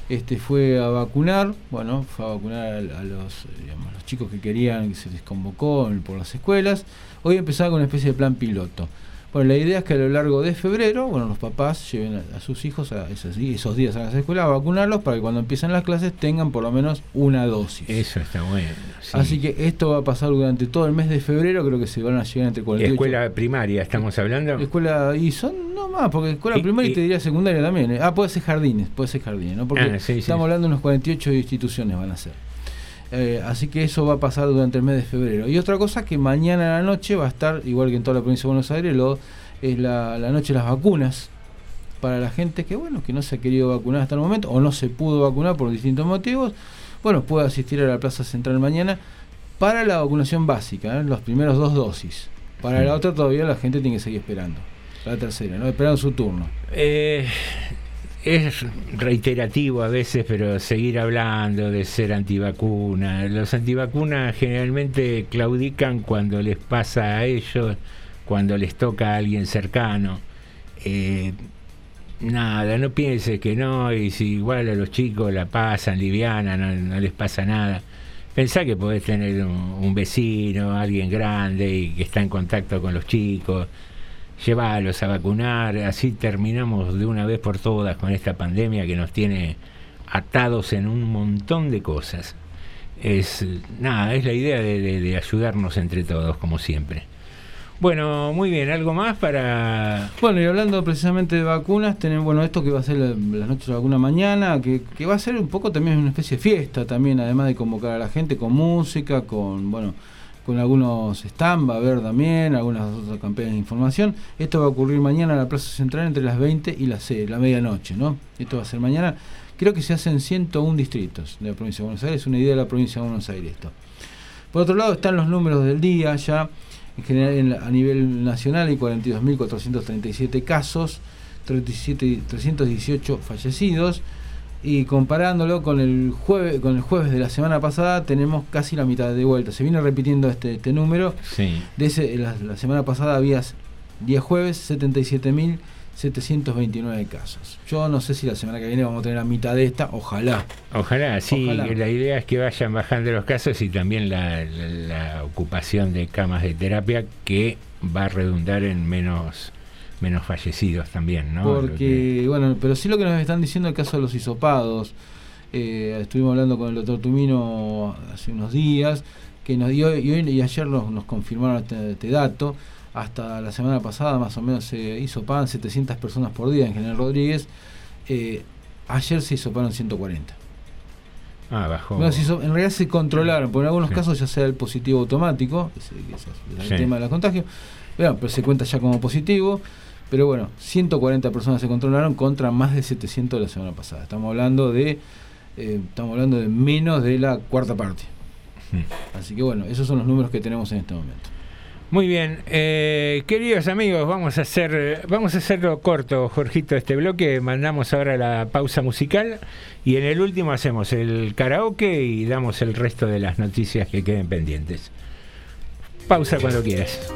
este, fue a vacunar, bueno, fue a vacunar a, a los, digamos, los chicos que querían, que se les convocó por las escuelas. Hoy empezaba con una especie de plan piloto. Bueno, la idea es que a lo largo de febrero, bueno, los papás lleven a, a sus hijos a esos, esos días a las escuelas a vacunarlos para que cuando empiecen las clases tengan por lo menos una dosis. Eso está bueno. sí. Así que esto va a pasar durante todo el mes de febrero, creo que se van a llegar entre 48 Escuela primaria, estamos hablando. Escuela, y son no más, porque escuela Y- primaria y, te diría secundaria también. eh. Ah, puede ser jardines, puede ser jardines, ¿no? Porque Ah, sí, sí. estamos hablando de unos 48 instituciones van a ser. Eh, así que eso va a pasar durante el mes de febrero. Y otra cosa que mañana a la noche va a estar, igual que en toda la provincia de Buenos Aires, lo, es la, la noche de las vacunas para la gente que bueno que no se ha querido vacunar hasta el momento o no se pudo vacunar por distintos motivos. Bueno, puede asistir a la Plaza Central mañana para la vacunación básica, ¿eh? los primeros dos dosis. Para la otra todavía la gente tiene que seguir esperando. La tercera, ¿no? Esperando su turno. Eh, es reiterativo a veces, pero seguir hablando de ser antivacuna. Los antivacunas generalmente claudican cuando les pasa a ellos, cuando les toca a alguien cercano. Eh, nada, no pienses que no, y si igual a los chicos la pasan liviana, no, no les pasa nada. Pensá que podés tener un, un vecino, alguien grande y que está en contacto con los chicos llevarlos a vacunar, así terminamos de una vez por todas con esta pandemia que nos tiene atados en un montón de cosas. es nada, es la idea de, de- ayudarnos entre todos, como siempre. Bueno, muy bien, ¿algo más para...? Bueno, y hablando precisamente de vacunas, tenemos, bueno, esto que va a ser la, la noche de vacuna mañana, que, que va a ser un poco también una especie de fiesta también, además de convocar a la gente con música, con, bueno, con algunos stands, va a haber también, algunas otras campañas de información. Esto va a ocurrir mañana en la Plaza Central entre las 20 y las, eh, la medianoche, ¿no? Esto va a ser mañana. Creo que se hacen 101 distritos de la provincia de Buenos Aires, es una idea de la provincia de Buenos Aires esto. Por otro lado están los números del día ya. En general a nivel nacional hay 42.437 casos, 37 318 fallecidos y comparándolo con el jueves con el jueves de la semana pasada tenemos casi la mitad de vuelta. Se viene repitiendo este, este número. Sí. De ese, la, la semana pasada había día jueves 77.729 casos. Yo no sé si la semana que viene vamos a tener la mitad de esta, ojalá. Ojalá, sí, Ojalá. la idea es que vayan bajando los casos y también la, la- la ocupación de camas de terapia que va a redundar en menos menos fallecidos también, ¿no? Que- Porque, bueno, pero sí lo que nos están diciendo el caso de los hisopados. Eh, estuvimos hablando con el doctor Tumino hace unos días, que nos dio, y, hoy, y ayer nos, nos confirmaron este, este dato. Hasta la semana pasada más o menos se hisopaban 700 personas por día en General Rodríguez. Eh, ayer se hisoparon 140. Ah, bajó. Bueno, se hizo- en realidad se controlaron, por en algunos Sí. casos ya sea el positivo automático, ese- es el Sí. tema de la contagio, pero, pero se cuenta ya como positivo. Pero bueno, 140 personas se controlaron contra más de 700 de la semana pasada. Estamos hablando de eh, estamos hablando de menos de la cuarta parte. Así que bueno, esos son los números que tenemos en este momento. Muy bien, eh, queridos amigos, vamos a hacer, vamos a hacerlo corto, Jorgito, este bloque. Mandamos ahora la pausa musical y en el último hacemos el karaoke y damos el resto de las noticias que queden pendientes. Pausa cuando quieras.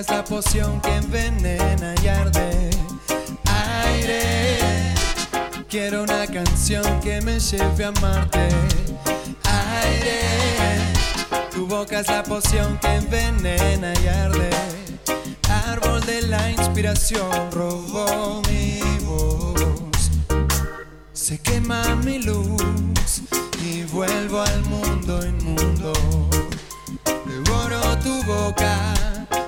Es la poción que envenena y arde. Aire, quiero una canción que me lleve a amarte. Aire, tu boca es la poción que envenena y arde. Árbol de la inspiración robó mi voz. Se quema mi luz y vuelvo al mundo inmundo. Devoro tu boca,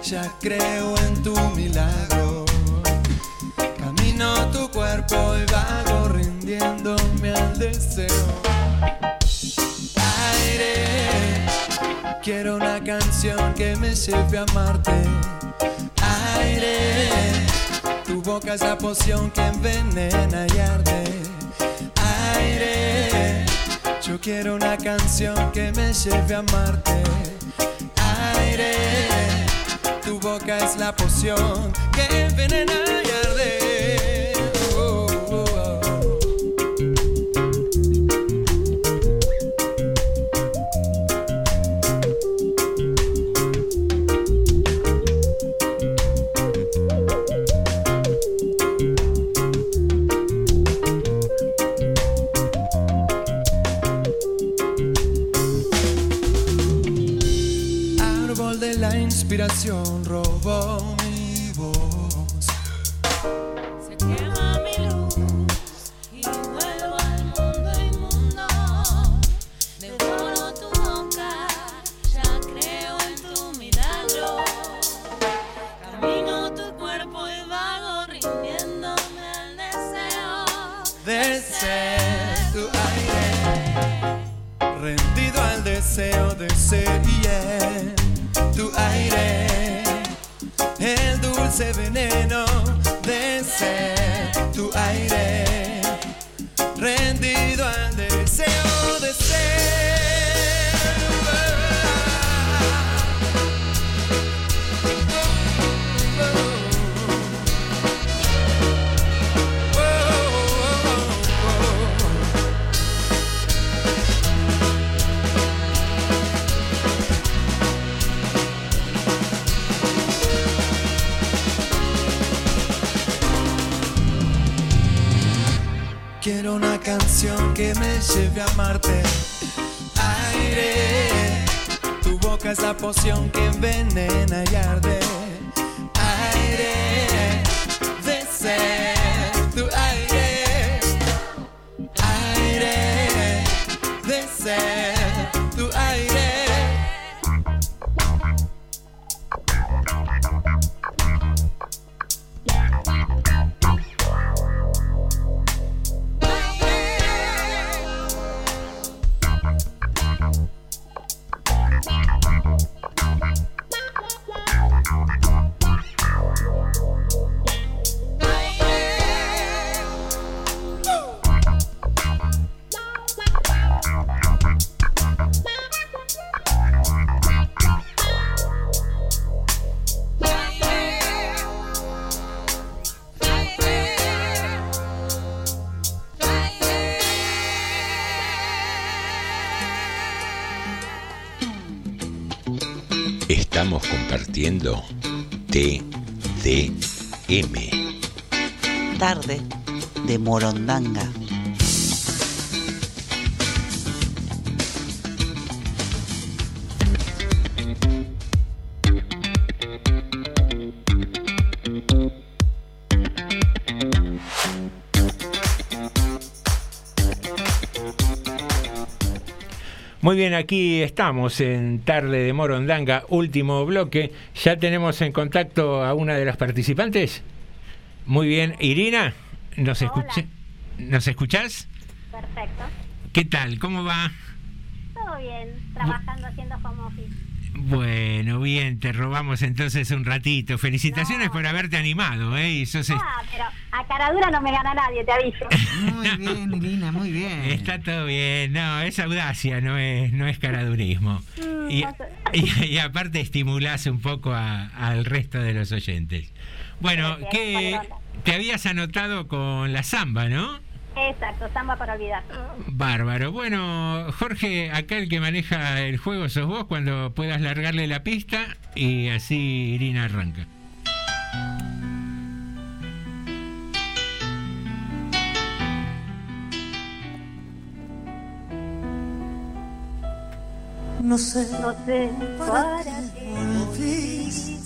ya creo en tu milagro. Camino tu cuerpo y vago rindiéndome al deseo. Aire, quiero una canción que me lleve a amarte. Aire, tu boca es la poción que envenena y arde. Aire, yo quiero una canción que me lleve a amarte. Aire, tu boca es la poción que envenena la me lleve a amarte. Aire, tu boca es la poción que envenena y arde. Estamos compartiendo TDM. Tarde de Morondanga. Muy bien, aquí estamos en Tarde de Morondanga, último bloque. Ya tenemos en contacto a una de las participantes. Muy bien, Irina, ¿nos, escucha- ¿nos escuchás? Perfecto. ¿Qué tal? ¿Cómo va? Todo bien, trabajando, haciendo home office. Bueno, bien, te robamos entonces un ratito. Felicitaciones por haberte animado, ¿eh? Y sos- Ah, pero a cara dura no me gana nadie, te aviso. Muy bien, Irina, muy bien. Está todo bien, no, es audacia, no es, no es caradurismo. Mm, Y, no y- y aparte estimulás un poco a- al resto de los oyentes. Bueno, que te habías anotado con la samba, ¿no? Exacto, samba para olvidar. Bárbaro. Bueno, Jorge, acá el que maneja el juego sos vos cuando puedas largarle la pista y así Irina arranca. No sé, no sé para para qué volviste.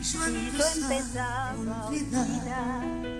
Si yo empezaba a olvidar,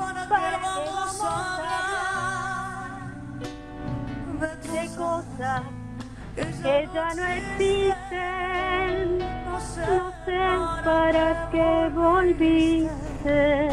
Para ¿Para qué vamos a de cosas que ya no existen? No sé, para qué volviste.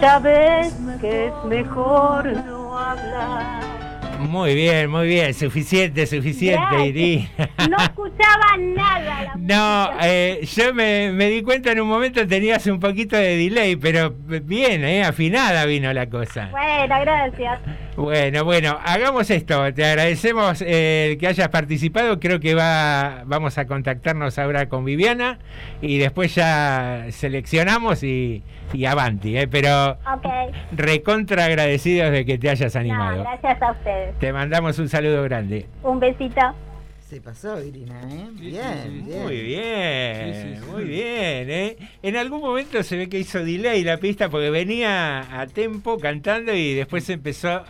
Ya ves que es mejor no hablar. Muy bien, muy bien, suficiente, suficiente. Irina. No escuchaba nada. No, eh, yo me, me di cuenta en un momento tenías un poquito de delay, pero bien, eh, afinada vino la cosa. Bueno, gracias. Bueno, bueno, hagamos esto. Te agradecemos eh, que hayas participado. Creo que va, vamos a contactarnos ahora con Viviana y después ya seleccionamos y, y avanti. eh, pero Ok. recontra agradecidos de que te hayas No, animado. gracias a ustedes. Te mandamos un saludo grande. Un besito. Se pasó, Irina, ¿eh? Bien, bien. Muy bien, Sí, sí, sí. muy bien. ¿eh? En algún momento se ve que hizo delay la pista porque venía a tempo cantando y después empezó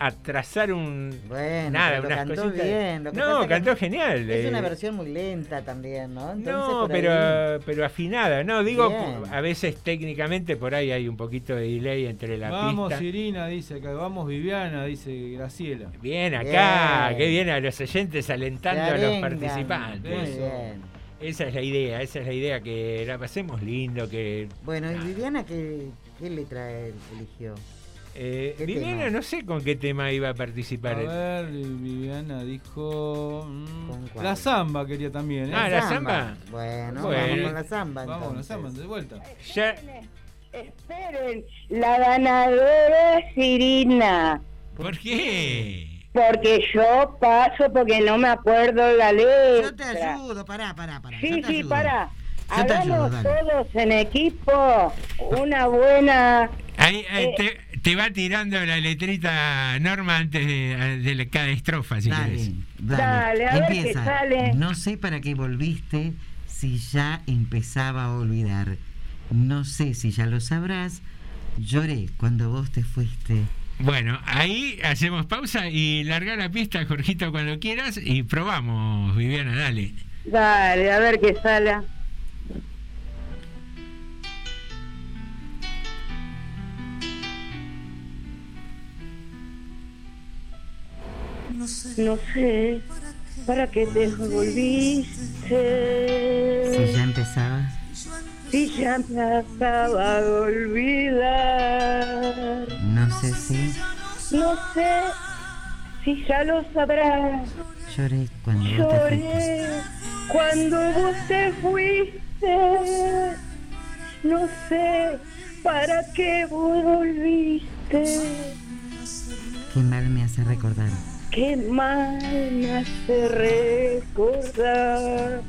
a trazar un. Bueno, nada, pero lo cantó cositas. bien. lo que pasa no, que cantó genial. Es eh. una versión muy lenta también, ¿no? Entonces, No, por ahí- pero, pero afinada. No, digo, Bien. a veces técnicamente por ahí hay un poquito de delay entre la Vamos pista. Irina, dice acá. Vamos Viviana, dice Graciela. Bien acá, Bien. qué bien a los oyentes alentando Que a los participantes. Muy bien. Esa es la idea, esa es la idea, que la pasemos lindo, que Bueno, ¿y Viviana qué, qué letra él eligió? Eh, ¿Qué Viviana tema? no sé con qué tema iba a A participar. ver, Viviana dijo. mm, la samba quería también. ¿eh? Ah, ¿la zamba? Bueno, Bueno. vamos con la samba. Vamos con la entonces. samba, de vuelta. Ya, Esperen, la ganadora es Irina. ¿Por qué? Porque yo paso porque no me acuerdo la letra. Yo te ayudo, pará, pará, pará. Sí, sí, ayudo. ayudo, Hagamos dale. todos en equipo una buena. Ahí, ahí Eh. te, te va tirando la letrita Norma antes de, de la- cada estrofa, si Dale, querés. dale. Dale, a ver qué Empieza. sale. No sé para qué volviste si ya empezaba a olvidar. No sé si ya lo sabrás. Lloré cuando vos te fuiste. Bueno, ahí hacemos pausa y larga la pista, Jorgito, cuando quieras y probamos, Viviana, dale. Dale, a ver qué sale. No sé. Para qué te volviste. Si ya empezabas. Si ya acaba de olvidar. No sé si No sé si ya lo sabrás. lloré cuando vos te fuiste. Lloré cuando vos te fuiste. No sé para qué vos volviste. Qué mal me hace recordar. Qué mal me hace recordar.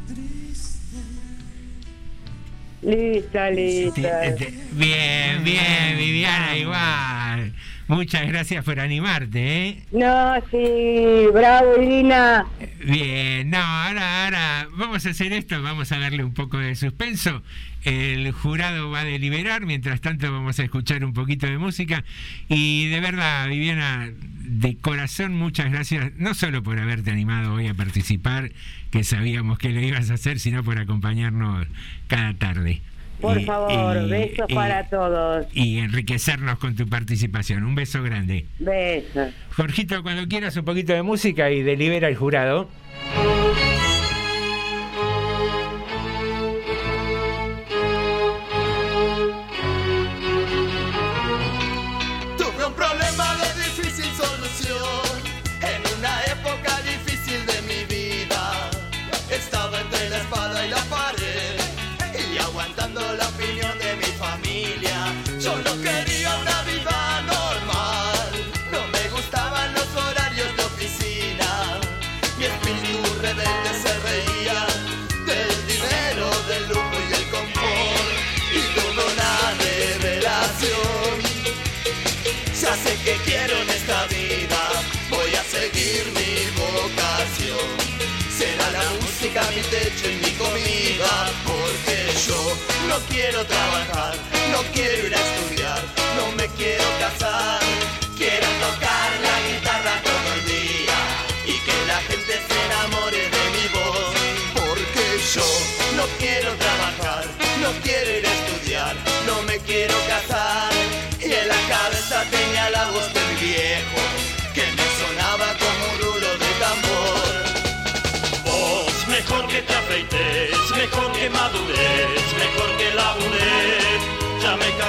Lista, lista. Bien, bien, Viviana, igual. Muchas gracias por animarte, ¿eh? No, sí, bravo, Irina. Bien, no, ahora, ahora vamos a hacer esto, vamos a darle un poco de suspenso. El jurado va a deliberar, mientras tanto vamos a escuchar un poquito de música. Y de verdad, Viviana, de corazón muchas gracias, no solo por haberte animado hoy a participar, que sabíamos que lo ibas a hacer, sino por acompañarnos cada tarde. Por Y- favor, y- besos y- para todos. Y enriquecernos con tu participación. Un beso grande. Besos. Jorgito, cuando quieras un poquito de música y delibera el jurado. Quiero trabajar, no quiero ir a estudiar, no me quiero casar.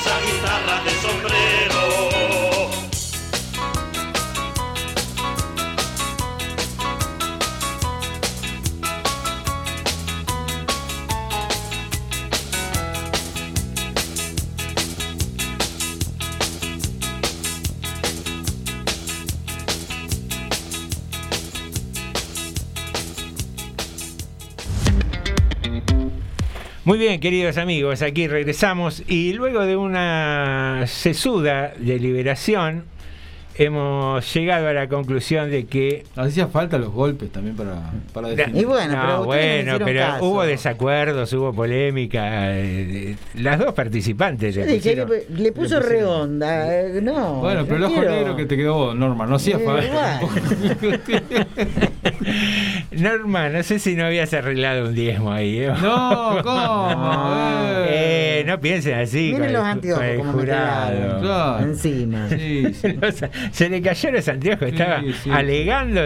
Esa guitarra de sombrero. Muy bien, queridos amigos, aquí regresamos y luego de una sesuda deliberación hemos llegado a la conclusión de que Hacía falta los golpes también para, para definir. no, bueno, pero hubo desacuerdos, hubo polémica. eh, Las dos participantes le pusieron- le, le puso redonda. eh, No. Bueno, pero el ojo quiero. negro que te quedó Norma, no hacía Eh, falta. Norma, no sé si no habías arreglado un diezmo ahí. ¿eh? No, ¿cómo? Eh, no piensen así. Miren con los anteojos con el como jurado. Claro. Encima. Los- se le cayeron los anteojos, estaba Sí, alegando,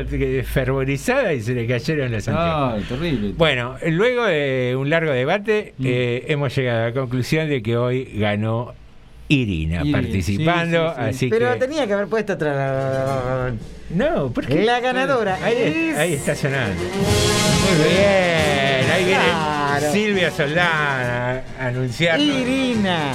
fervorizada y se le cayeron los anteojos. Ah, terrible. Bueno, luego de un largo debate, Mm. eh, hemos llegado a la conclusión de que hoy ganó Irina, Irina, participando, sí, sí, sí. así Pero que... tenía que haber puesto otra. No, ¿por qué? La ganadora. Ahí, es- ahí está sonando. Muy bien, ahí viene Claro. Silvia Soldán a anunciar. Irina.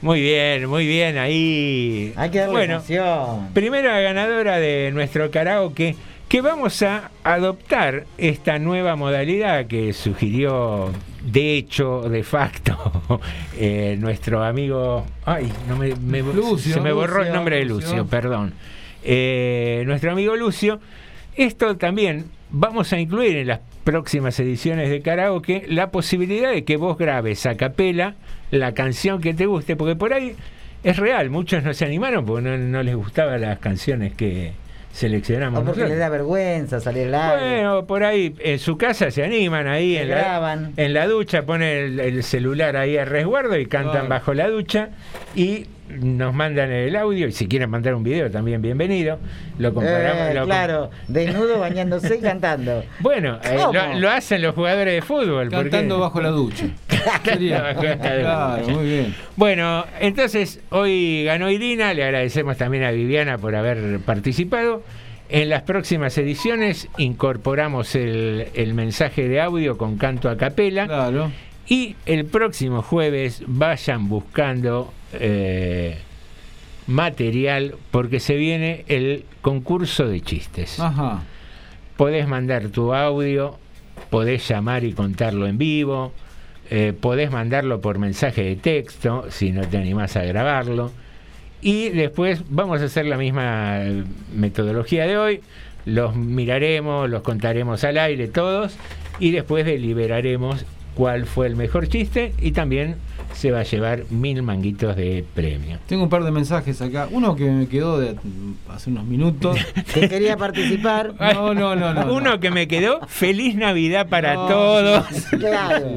Muy bien, muy bien, ahí. Hay que darle bueno, emoción. primera ganadora de nuestro karaoke, que vamos a adoptar esta nueva modalidad que sugirió, de hecho, de facto, eh, nuestro amigo. Ay, no me, me- Lucio, se me borró el nombre de Lucio. Lucio, perdón. Eh, nuestro amigo Lucio. Esto también vamos a incluir en las próximas ediciones de karaoke la posibilidad de que vos grabes a capela la canción que te guste, porque por ahí es real, muchos no se animaron porque no, no les gustaban las canciones que seleccionamos. O porque nosotros. les da vergüenza salir al aire. Bueno, por ahí en su casa se animan ahí Se en la, graban. en la ducha, ponen el, el celular ahí a resguardo y cantan bajo la ducha y nos mandan el audio y si quieren mandar un video también bienvenido. Lo comparamos. Eh, lo com- claro, desnudo, bañándose y cantando. Bueno, eh, lo, lo hacen los jugadores de fútbol. porque- Cantando bajo la ducha. Sería. Bajo la Claro, muy bien. Bueno, entonces hoy ganó Irina, le agradecemos también a Viviana por haber participado. En las próximas ediciones incorporamos el, el mensaje de audio con canto a capela. Claro. Y el próximo jueves vayan buscando eh, material porque se viene el concurso de chistes. Ajá. Podés mandar tu audio, podés llamar y contarlo en vivo, eh, podés mandarlo por mensaje de texto si no te animás a grabarlo. Y después vamos a hacer la misma eh, metodología de hoy. Los miraremos, los contaremos al aire todos y después deliberaremos cuál fue el mejor chiste y también se va a llevar mil manguitos de premio. Tengo un par de mensajes acá. Uno que me quedó de hace unos minutos. Que quería participar. No, no, no, no. Uno que me quedó, feliz Navidad para No, todos. Claro.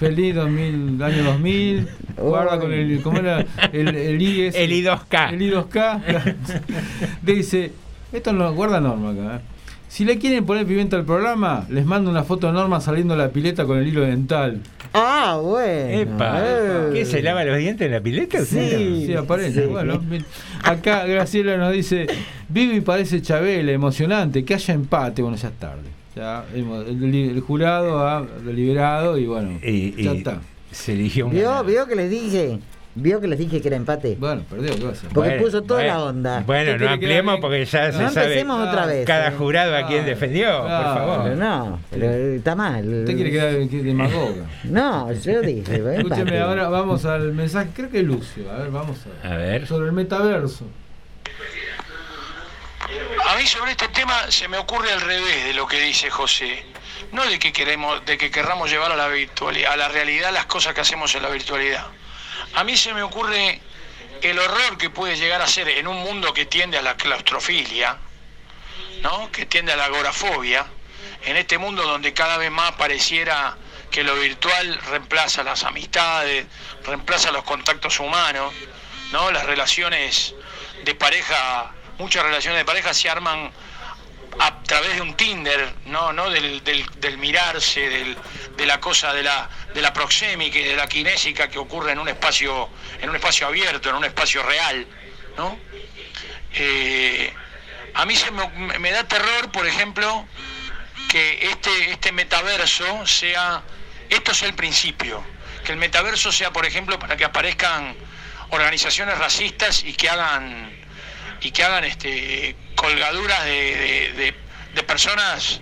Feliz 2000, año 2000. Guarda con el. ¿Cómo era? El, el IES. El I2K. El I2K. Dice. Esto lo guarda Norma acá. ¿eh? Si le quieren poner pimienta al programa, les mando una foto de Norma saliendo de la pileta con el hilo dental. Ah, bueno. Epa, Eh. ¿qué se lava los dientes en la pileta? Sí, sí, aparece. sí. Bueno, acá Graciela nos dice: Vivi parece Chabela, emocionante, que haya empate. Bueno, ya es tarde. Ya hemos- el, el jurado ha deliberado y bueno, Y, ya y está. se eligió un ¿Vio, vio que les dije? ¿Vio que les dije que era empate? Bueno, perdió, ¿qué va a hacer? Porque Bueno, puso toda bueno, la onda. Bueno, ¿Qué no ampliemos porque ya se no sabe empecemos otra vez. cada eh. jurado a quien Ah, defendió, por favor. Pero no, pero está mal. Usted quiere quedar de- demagoga. No, yo dije. Escúcheme, ahora vamos al mensaje, creo que es Lucio. A ver, vamos a A ver. Sobre el metaverso. A mí sobre este tema se me ocurre al revés de lo que dice José. No de que queremos, de que querramos llevar a la virtualidad, a la realidad las cosas que hacemos en la virtualidad. A mí se me ocurre el horror que puede llegar a ser en un mundo que tiende a la claustrofilia, ¿no? que tiende a la agorafobia, en este mundo donde cada vez más pareciera que lo virtual reemplaza las amistades, reemplaza los contactos humanos, ¿no? Las relaciones de pareja, muchas relaciones de pareja se arman a través de un Tinder, no, no del, del- mirarse, del- de la cosa de la, de la proxémica y de la kinésica que ocurre en un espacio, en un espacio abierto, en un espacio real, ¿no? Eh, a mí se me, me da terror, por ejemplo, que este, este metaverso sea, esto sea el principio, que el metaverso sea, por ejemplo, para que aparezcan organizaciones racistas y que hagan y que hagan este colgaduras de, de- personas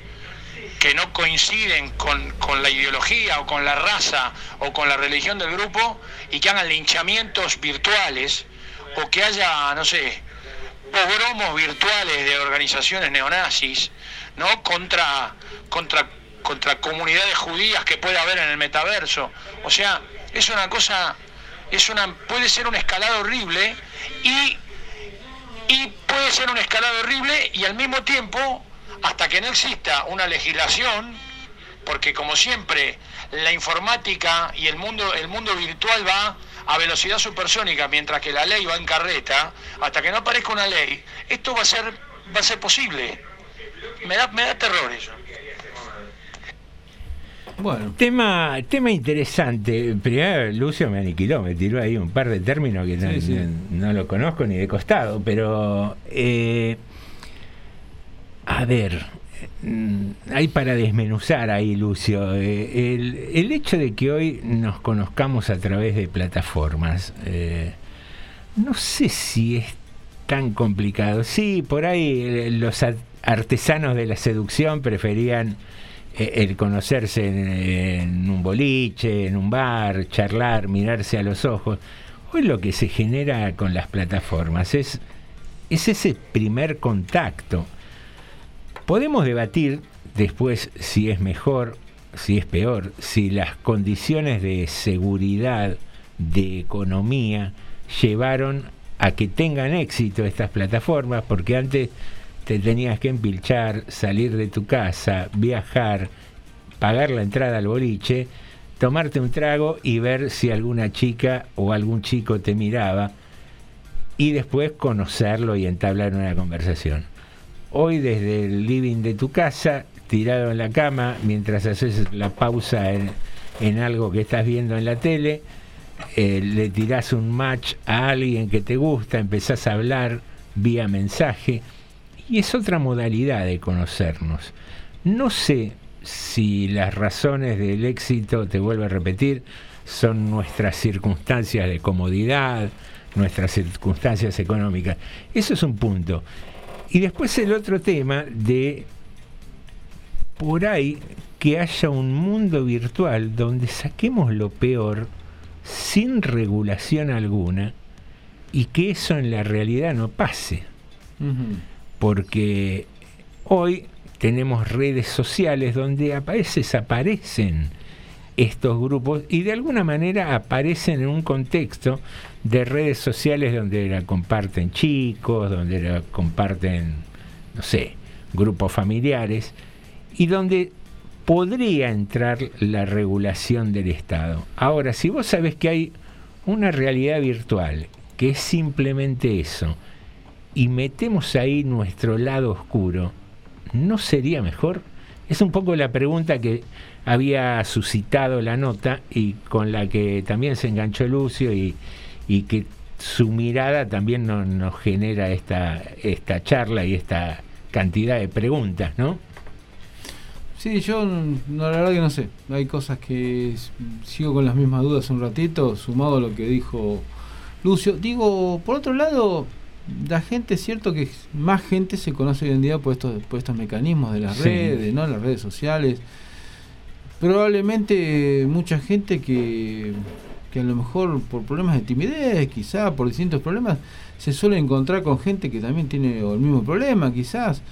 que no coinciden con, con la ideología o con la raza o con la religión del grupo y que hagan linchamientos virtuales o que haya, no sé, pogromos virtuales de organizaciones neonazis, ¿no? Contra, contra, contra comunidades judías que puede haber en el metaverso. O sea, es una cosa, es una, puede ser una escalada horrible y, y puede ser una escalada horrible y al mismo tiempo, hasta que no exista una legislación, porque como siempre, la informática y el mundo, el mundo virtual va a velocidad supersónica, mientras que la ley va en carreta, hasta que no aparezca una ley, esto va a ser, va a ser posible. Me da, me da terror eso. Bueno. Tema, tema interesante. Primero, Lucio me aniquiló, me tiró ahí un par de términos que no, Sí, sí. no- no lo conozco ni de costado, pero. eh, a ver. mm, Hay para desmenuzar ahí, Lucio. Eh, el, el hecho de que hoy nos conozcamos a través de plataformas, eh, no sé si es tan complicado. Sí, por ahí eh, los artesanos de la seducción preferían el conocerse en, en un boliche, en un bar, charlar, mirarse a los ojos. Hoy lo que se genera con las plataformas es, es ese primer contacto. Podemos debatir después si es mejor, si es peor, si las condiciones de seguridad, de economía, llevaron a que tengan éxito estas plataformas, porque antes te tenías que empilchar, salir de tu casa, viajar, pagar la entrada al boliche, tomarte un trago y ver si alguna chica o algún chico te miraba y después conocerlo y entablar una conversación. Hoy desde el living de tu casa, tirado en la cama, mientras haces la pausa en, en algo que estás viendo en la tele, eh, le tirás un match a alguien que te gusta, empezás a hablar vía mensaje y es otra modalidad de conocernos. No sé si las razones del éxito, te vuelvo a repetir, son nuestras circunstancias de comodidad, nuestras circunstancias económicas. Eso es un punto. Y después el otro tema de por ahí que haya un mundo virtual donde saquemos lo peor sin regulación alguna y que eso en la realidad no pase. Porque hoy tenemos redes sociales donde a veces aparecen estos grupos y de alguna manera aparecen en un contexto de redes sociales donde la comparten chicos, donde la comparten, no sé, grupos familiares y donde podría entrar la regulación del Estado. Ahora, si vos sabés que hay una realidad virtual que es simplemente eso, y metemos ahí nuestro lado oscuro, ¿no sería mejor? Es un poco la pregunta que había suscitado la nota y con la que también se enganchó Lucio y, y que su mirada también no- nos genera esta, esta charla y esta cantidad de preguntas, ¿no? Sí, yo no, la verdad que no sé. Hay cosas que sigo con las mismas dudas un ratito, sumado a lo que dijo Lucio. Digo, por otro lado, la gente, es cierto que más gente se conoce hoy en día por estos, por estos mecanismos de las Sí. redes, ¿no? Las redes sociales. Probablemente mucha gente que, que a lo mejor por problemas de timidez, quizá por distintos problemas, se suele encontrar con gente que también tiene el mismo problema, quizás.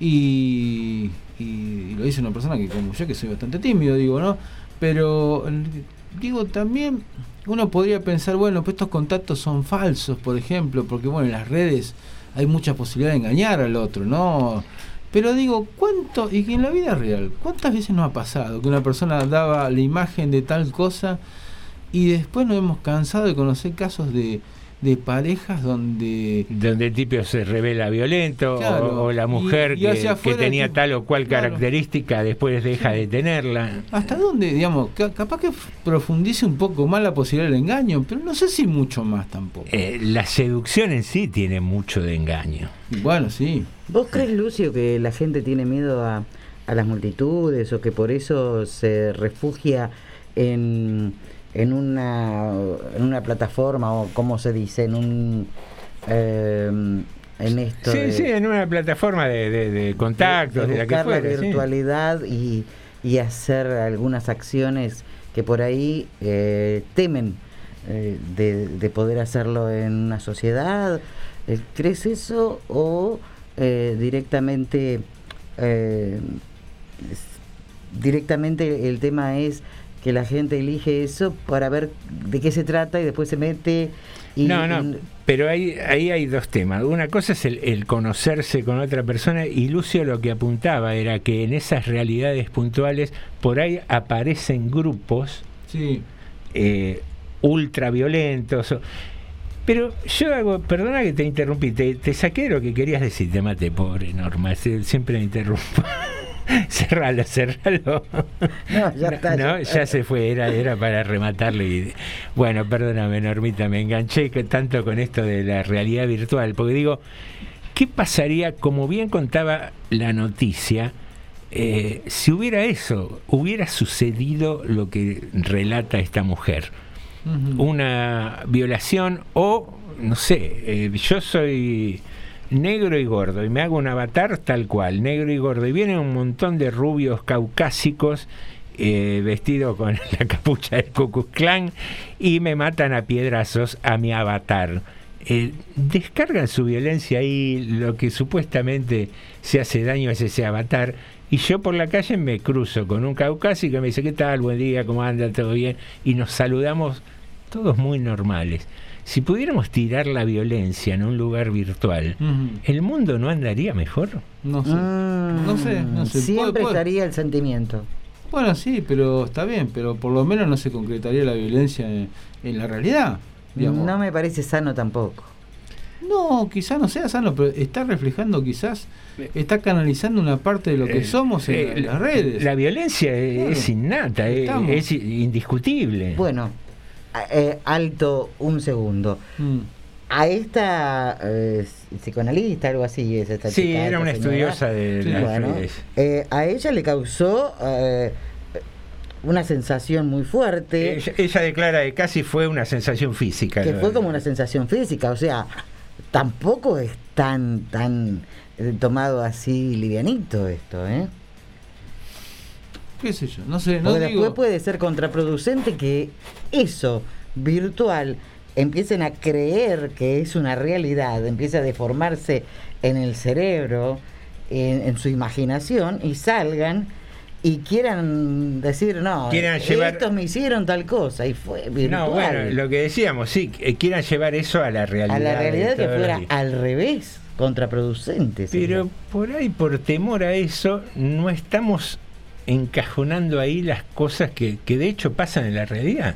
Y, y- y lo dice una persona que como yo que soy bastante tímido, digo, ¿no? Pero digo también uno podría pensar, bueno, pues estos contactos son falsos, por ejemplo, porque bueno, en las redes hay mucha posibilidad de engañar al otro, ¿no? Pero digo, ¿cuánto? Y que en la vida real, ¿cuántas veces nos ha pasado que una persona daba la imagen de tal cosa y después nos hemos cansado de conocer casos de, de parejas donde donde el tipo se revela violento o- Claro, o, la mujer y que, tenía tipo- tal o cual claro. característica después deja de tenerla. hasta dónde, digamos, ca- capaz que profundice un poco más la posibilidad del engaño, pero no sé si mucho más tampoco. Eh, la seducción en sí tiene mucho de engaño. Bueno, sí. ¿Vos crees, Lucio, que la gente tiene miedo a, a las multitudes o que por eso se refugia en, en, una, en una plataforma o, cómo se dice, en un... eh, en esto Sí, de- sí, en una plataforma de, de- de contactos, de, de la que buscar la sí. virtualidad y, y hacer algunas acciones que por ahí eh, temen eh, de, de poder hacerlo en una sociedad. Eh, ¿Crees eso o eh, directamente directamente el tema es que la gente elige eso para ver de qué se trata y después se mete y no, no, pero ahí, ahí hay dos temas. Una cosa es el, el conocerse con otra persona y Lucio lo que apuntaba era que en esas realidades puntuales por ahí aparecen grupos Sí. eh, ultraviolentos. Pero yo hago, perdona que te interrumpí, te, te saqué lo que querías decir, te maté, pobre Norma, se- siempre me interrumpo. cerralo, cerralo. No, ya está, No, ya ya se fue, era, era para rematarle. Y, bueno, perdóname, Normita, me enganché tanto con esto de la realidad virtual, porque digo, ¿qué pasaría, como bien contaba la noticia, eh, si hubiera eso, hubiera sucedido lo que relata esta mujer? Una violación o, no sé, eh, yo soy negro y gordo y me hago un avatar tal cual, negro y gordo, y vienen un montón de rubios caucásicos eh, vestidos con la capucha del Ku Klux Klan y me matan a piedrazos a mi avatar. Eh, descargan su violencia ahí, lo que supuestamente se hace daño es ese avatar. Y yo por la calle me cruzo con un caucásico que me dice, ¿qué tal? Buen día, ¿cómo anda? ¿Todo bien? Y nos saludamos todos muy normales. Si pudiéramos tirar la violencia en un lugar virtual. ¿el mundo no andaría mejor? No sé. No sé, no sé. Siempre estaría el sentimiento. Bueno, sí, pero está bien, pero por lo menos no se concretaría la violencia en, en la realidad. Digamos. No me parece sano tampoco. No, quizás no sea sano, pero está reflejando quizás, está canalizando una parte de lo que Eh, somos en, eh, en las redes. La violencia es, Claro. es innata, es, Estamos. es indiscutible. Bueno, eh, alto un segundo. Mm. A esta eh, psicoanalista, algo así, es esta Sí, chica, era una señora. estudiosa de las Bueno, eh, a ella le causó eh, una sensación muy fuerte. Ella, ella declara que casi fue una sensación física. que ¿no? fue como una sensación física, o sea, tampoco es tan tan eh, tomado así livianito esto, ¿eh? ¿Qué sé yo? No sé, no Porque digo... después puede ser contraproducente que eso virtual empiecen a creer que es una realidad, empiece a deformarse en el cerebro, en, en su imaginación y salgan y quieran decir no, Quieran llevar- estos me hicieron tal cosa y fue virtual. No, bueno, lo que decíamos, sí, quieran llevar eso a la realidad. a la realidad que fuera al revés, contraproducente. Pero por ahí, por temor a eso, no estamos encajonando ahí las cosas que, que de hecho pasan en la realidad.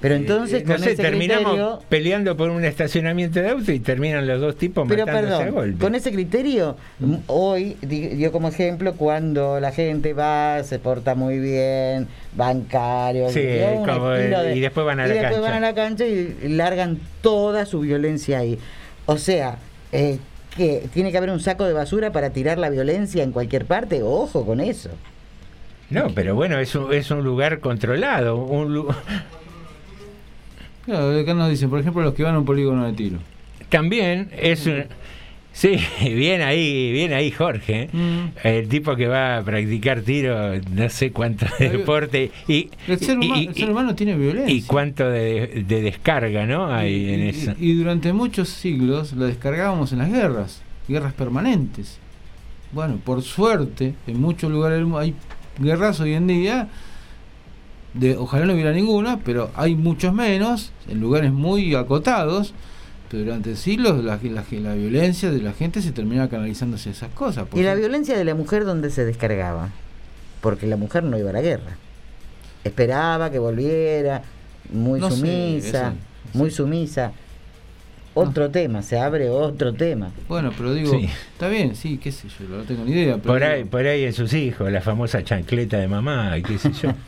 Pero entonces Eh, no con sé, ese terminamos criterio, peleando por un estacionamiento de auto y terminan los dos tipos pero matándose a perdón, golpe. con ese criterio, m- hoy di- dio como ejemplo cuando la gente va, se porta muy bien, bancario, Sí, y después van a y la después cancha. van a la cancha y largan toda su violencia ahí. O sea, eh, que tiene que haber un saco de basura para tirar la violencia en cualquier parte, ojo con eso. No, pero bueno, es un, es un lugar controlado. Un, lu- Claro, acá nos dicen, por ejemplo, los que van a un polígono de tiro. También es un... Sí, bien ahí, bien ahí Jorge, Mm. el tipo que va a practicar tiro, no sé cuánto de deporte y, El ser, humano, y- el ser humano tiene violencia. y cuánto de, de descarga, ¿no? Hay en eso. y- y durante muchos siglos la descargábamos en las guerras, guerras permanentes. Bueno, por suerte, en muchos lugares del mundo hay guerras hoy en día, de, ojalá no hubiera ninguna, pero hay muchos menos, en lugares muy acotados, durante siglos la, la, la violencia de la gente se terminaba canalizando hacia esas cosas. ¿Y la violencia de la mujer dónde se descargaba? Porque la mujer no iba a la guerra. Esperaba que volviera, muy No sé, sumisa, eso- muy sumisa. Otro tema, se abre otro tema. Bueno, pero digo, Sí. está bien, sí, qué sé yo, no tengo ni idea. Pero Por digo, ahí, por ahí en sus hijos, la famosa chancleta de mamá, y qué sé yo.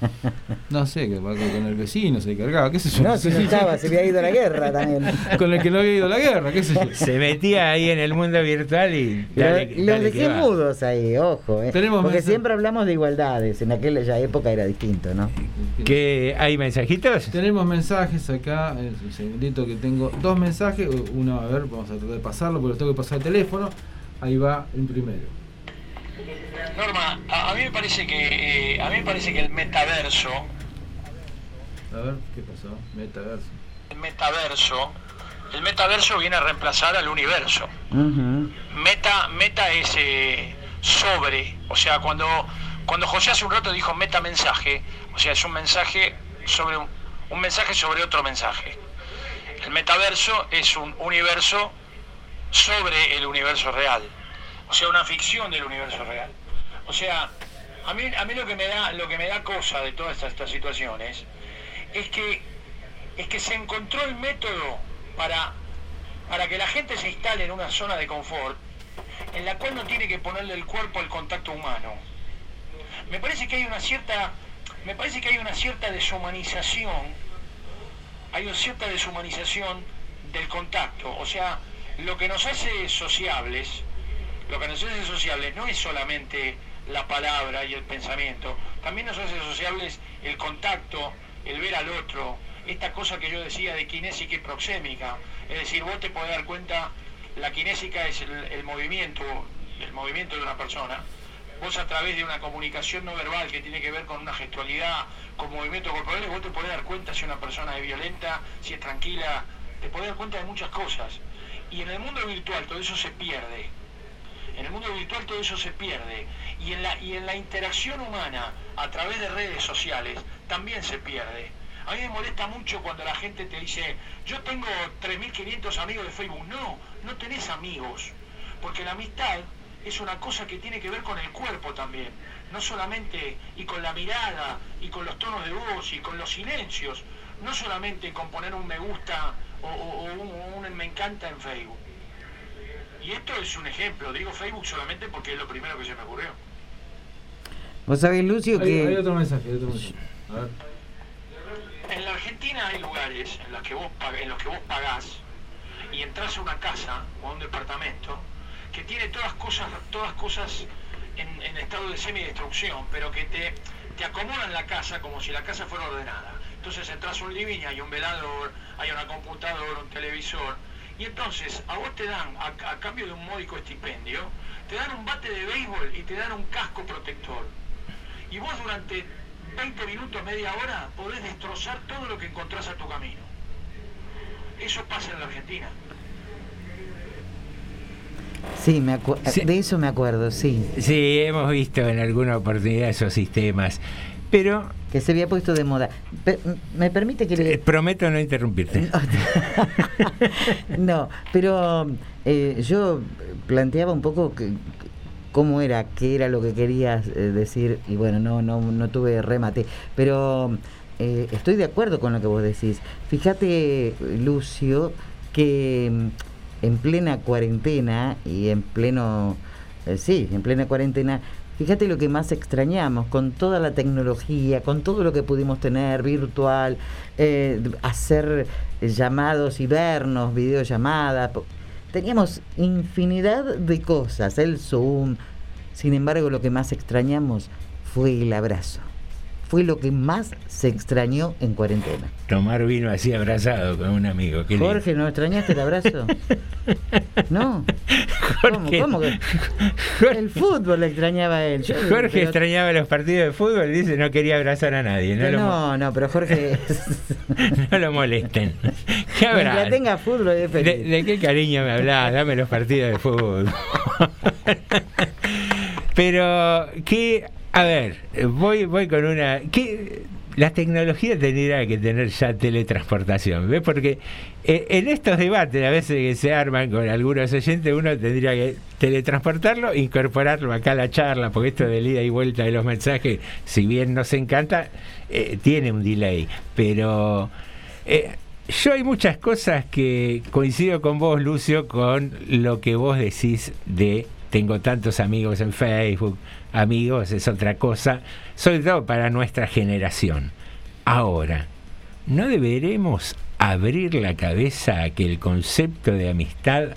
No sé, que con el vecino se cargaba, qué sé yo. No, si no estaba, se había ido a la guerra también. con el que no había ido a la guerra, qué sé yo. Se metía ahí en el mundo virtual y dale, los dale que dejé mudos ahí, ojo. eh. Tenemos Porque mensaje. siempre hablamos de igualdades. En aquella época era distinto, ¿no? ¿Qué, ¿Hay mensajitos? Tenemos mensajes acá, es un segundito que tengo dos mensajes, uno, a ver, vamos a tratar de pasarlo porque tengo que pasar el teléfono. Ahí va el primero. Norma, a, a mí me parece que eh, a mí me parece que el metaverso, A ver, ¿qué pasó? Metaverso. el metaverso, el metaverso viene a reemplazar al universo. Meta, meta es eh, sobre, o sea, cuando, cuando José hace un rato dijo meta mensaje, o sea, es un mensaje sobre un, un mensaje sobre otro mensaje. El metaverso es un universo sobre el universo real, o sea, una ficción del universo real. O sea, a mí, a mí lo que me da, lo que me da cosa de todas estas, situaciones es que es que se encontró el método para, para que la gente se instale en una zona de confort en la cual no tiene que ponerle el cuerpo al contacto humano. Me parece que hay una cierta, me parece que hay una cierta deshumanización, hay una cierta deshumanización del contacto. O sea, lo que nos hace sociables, lo que nos hace sociables no es solamente la palabra y el pensamiento, también nos hace sociables el contacto, el ver al otro, esta cosa que yo decía de kinésica y proxémica, es decir, vos te podés dar cuenta, la kinésica es el, el movimiento, el movimiento de una persona, vos a través de una comunicación no verbal que tiene que ver con una gestualidad, con movimientos corporales, vos te podés dar cuenta si una persona es violenta, si es tranquila, te podés dar cuenta de muchas cosas. Y en el mundo virtual todo eso se pierde. En el mundo virtual todo eso se pierde. Y en la, y en la interacción humana a través de redes sociales también se pierde. A mí me molesta mucho cuando la gente te dice, yo tengo 3.500 amigos de Facebook. No, no tenés amigos. Porque la amistad es una cosa que tiene que ver con el cuerpo también. No solamente, y con la mirada, y con los tonos de voz, y con los silencios. No solamente con poner un me gusta o, o- o un, un me encanta en Facebook. Y esto es un ejemplo, digo Facebook solamente porque es lo primero que se me ocurrió. Vos sabés, Lucio, Hay, que... hay otro mensaje, hay otro mensaje. A ver. En la Argentina hay lugares en los que vos, pag- en los que vos pagás y entras a una casa o a un departamento que tiene todas cosas, todas cosas en, estado de semidestrucción, pero que te, te acomodan la casa como si la casa fuera ordenada. Entonces entras un living, hay un velador, hay una computadora, un televisor, y entonces a vos te dan, a, a cambio de un módico estipendio, te dan un bate de béisbol y te dan un casco protector. Y vos durante 20 minutos, media hora, podés destrozar todo lo que encontrás a tu camino. Eso pasa en la Argentina. Sí, me acu- de eso me acuerdo, sí. Sí, hemos visto en alguna oportunidad esos sistemas. Pero. Que se había puesto de moda. Pe- ¿Me permite que le.? Prometo no interrumpirte. No, pero eh, yo planteaba un poco que, cómo era, qué era lo que querías eh, decir, y bueno, no, no, no tuve remate, pero eh, estoy de acuerdo con lo que vos decís. Fíjate, Lucio, que mm, en plena cuarentena y en pleno, eh, sí, en plena cuarentena, Fíjate lo que más extrañamos, con toda la tecnología, con todo lo que pudimos tener virtual, eh, hacer llamados y vernos, videollamadas. Teníamos infinidad de cosas, el Zoom. Sin embargo, lo que más extrañamos fue el abrazo. Fue lo que más se extrañó en cuarentena. Tomar vino así abrazado con un amigo. qué lindo. Jorge, ¿no extrañaste el abrazo? ¿No? Jorge, ¿Cómo, cómo que? El fútbol le extrañaba a él. Yo- Jorge pero- extrañaba los partidos de fútbol, dice no quería abrazar a nadie. No, No, no, pero Jorge, no lo molesten. ¿Qué abrazo? tenga fútbol ¿De, feliz. de qué cariño me hablás? Dame los partidos de fútbol. Pero, ¿qué? A ver, voy, voy con una. ¿qué, la tecnología tendría que tener ya teletransportación, ¿ves? Porque eh, en estos debates a veces que se arman con algunos oyentes, uno tendría que teletransportarlo, incorporarlo acá a la charla, porque esto de ida y vuelta de los mensajes, si bien nos encanta, eh, tiene un delay, pero eh, yo hay muchas cosas que coincido con vos, Lucio, con lo que vos decís de tengo tantos amigos en Facebook, amigos es otra cosa, sobre todo para nuestra generación. Ahora, ¿no deberemos abrir la cabeza a que el concepto de amistad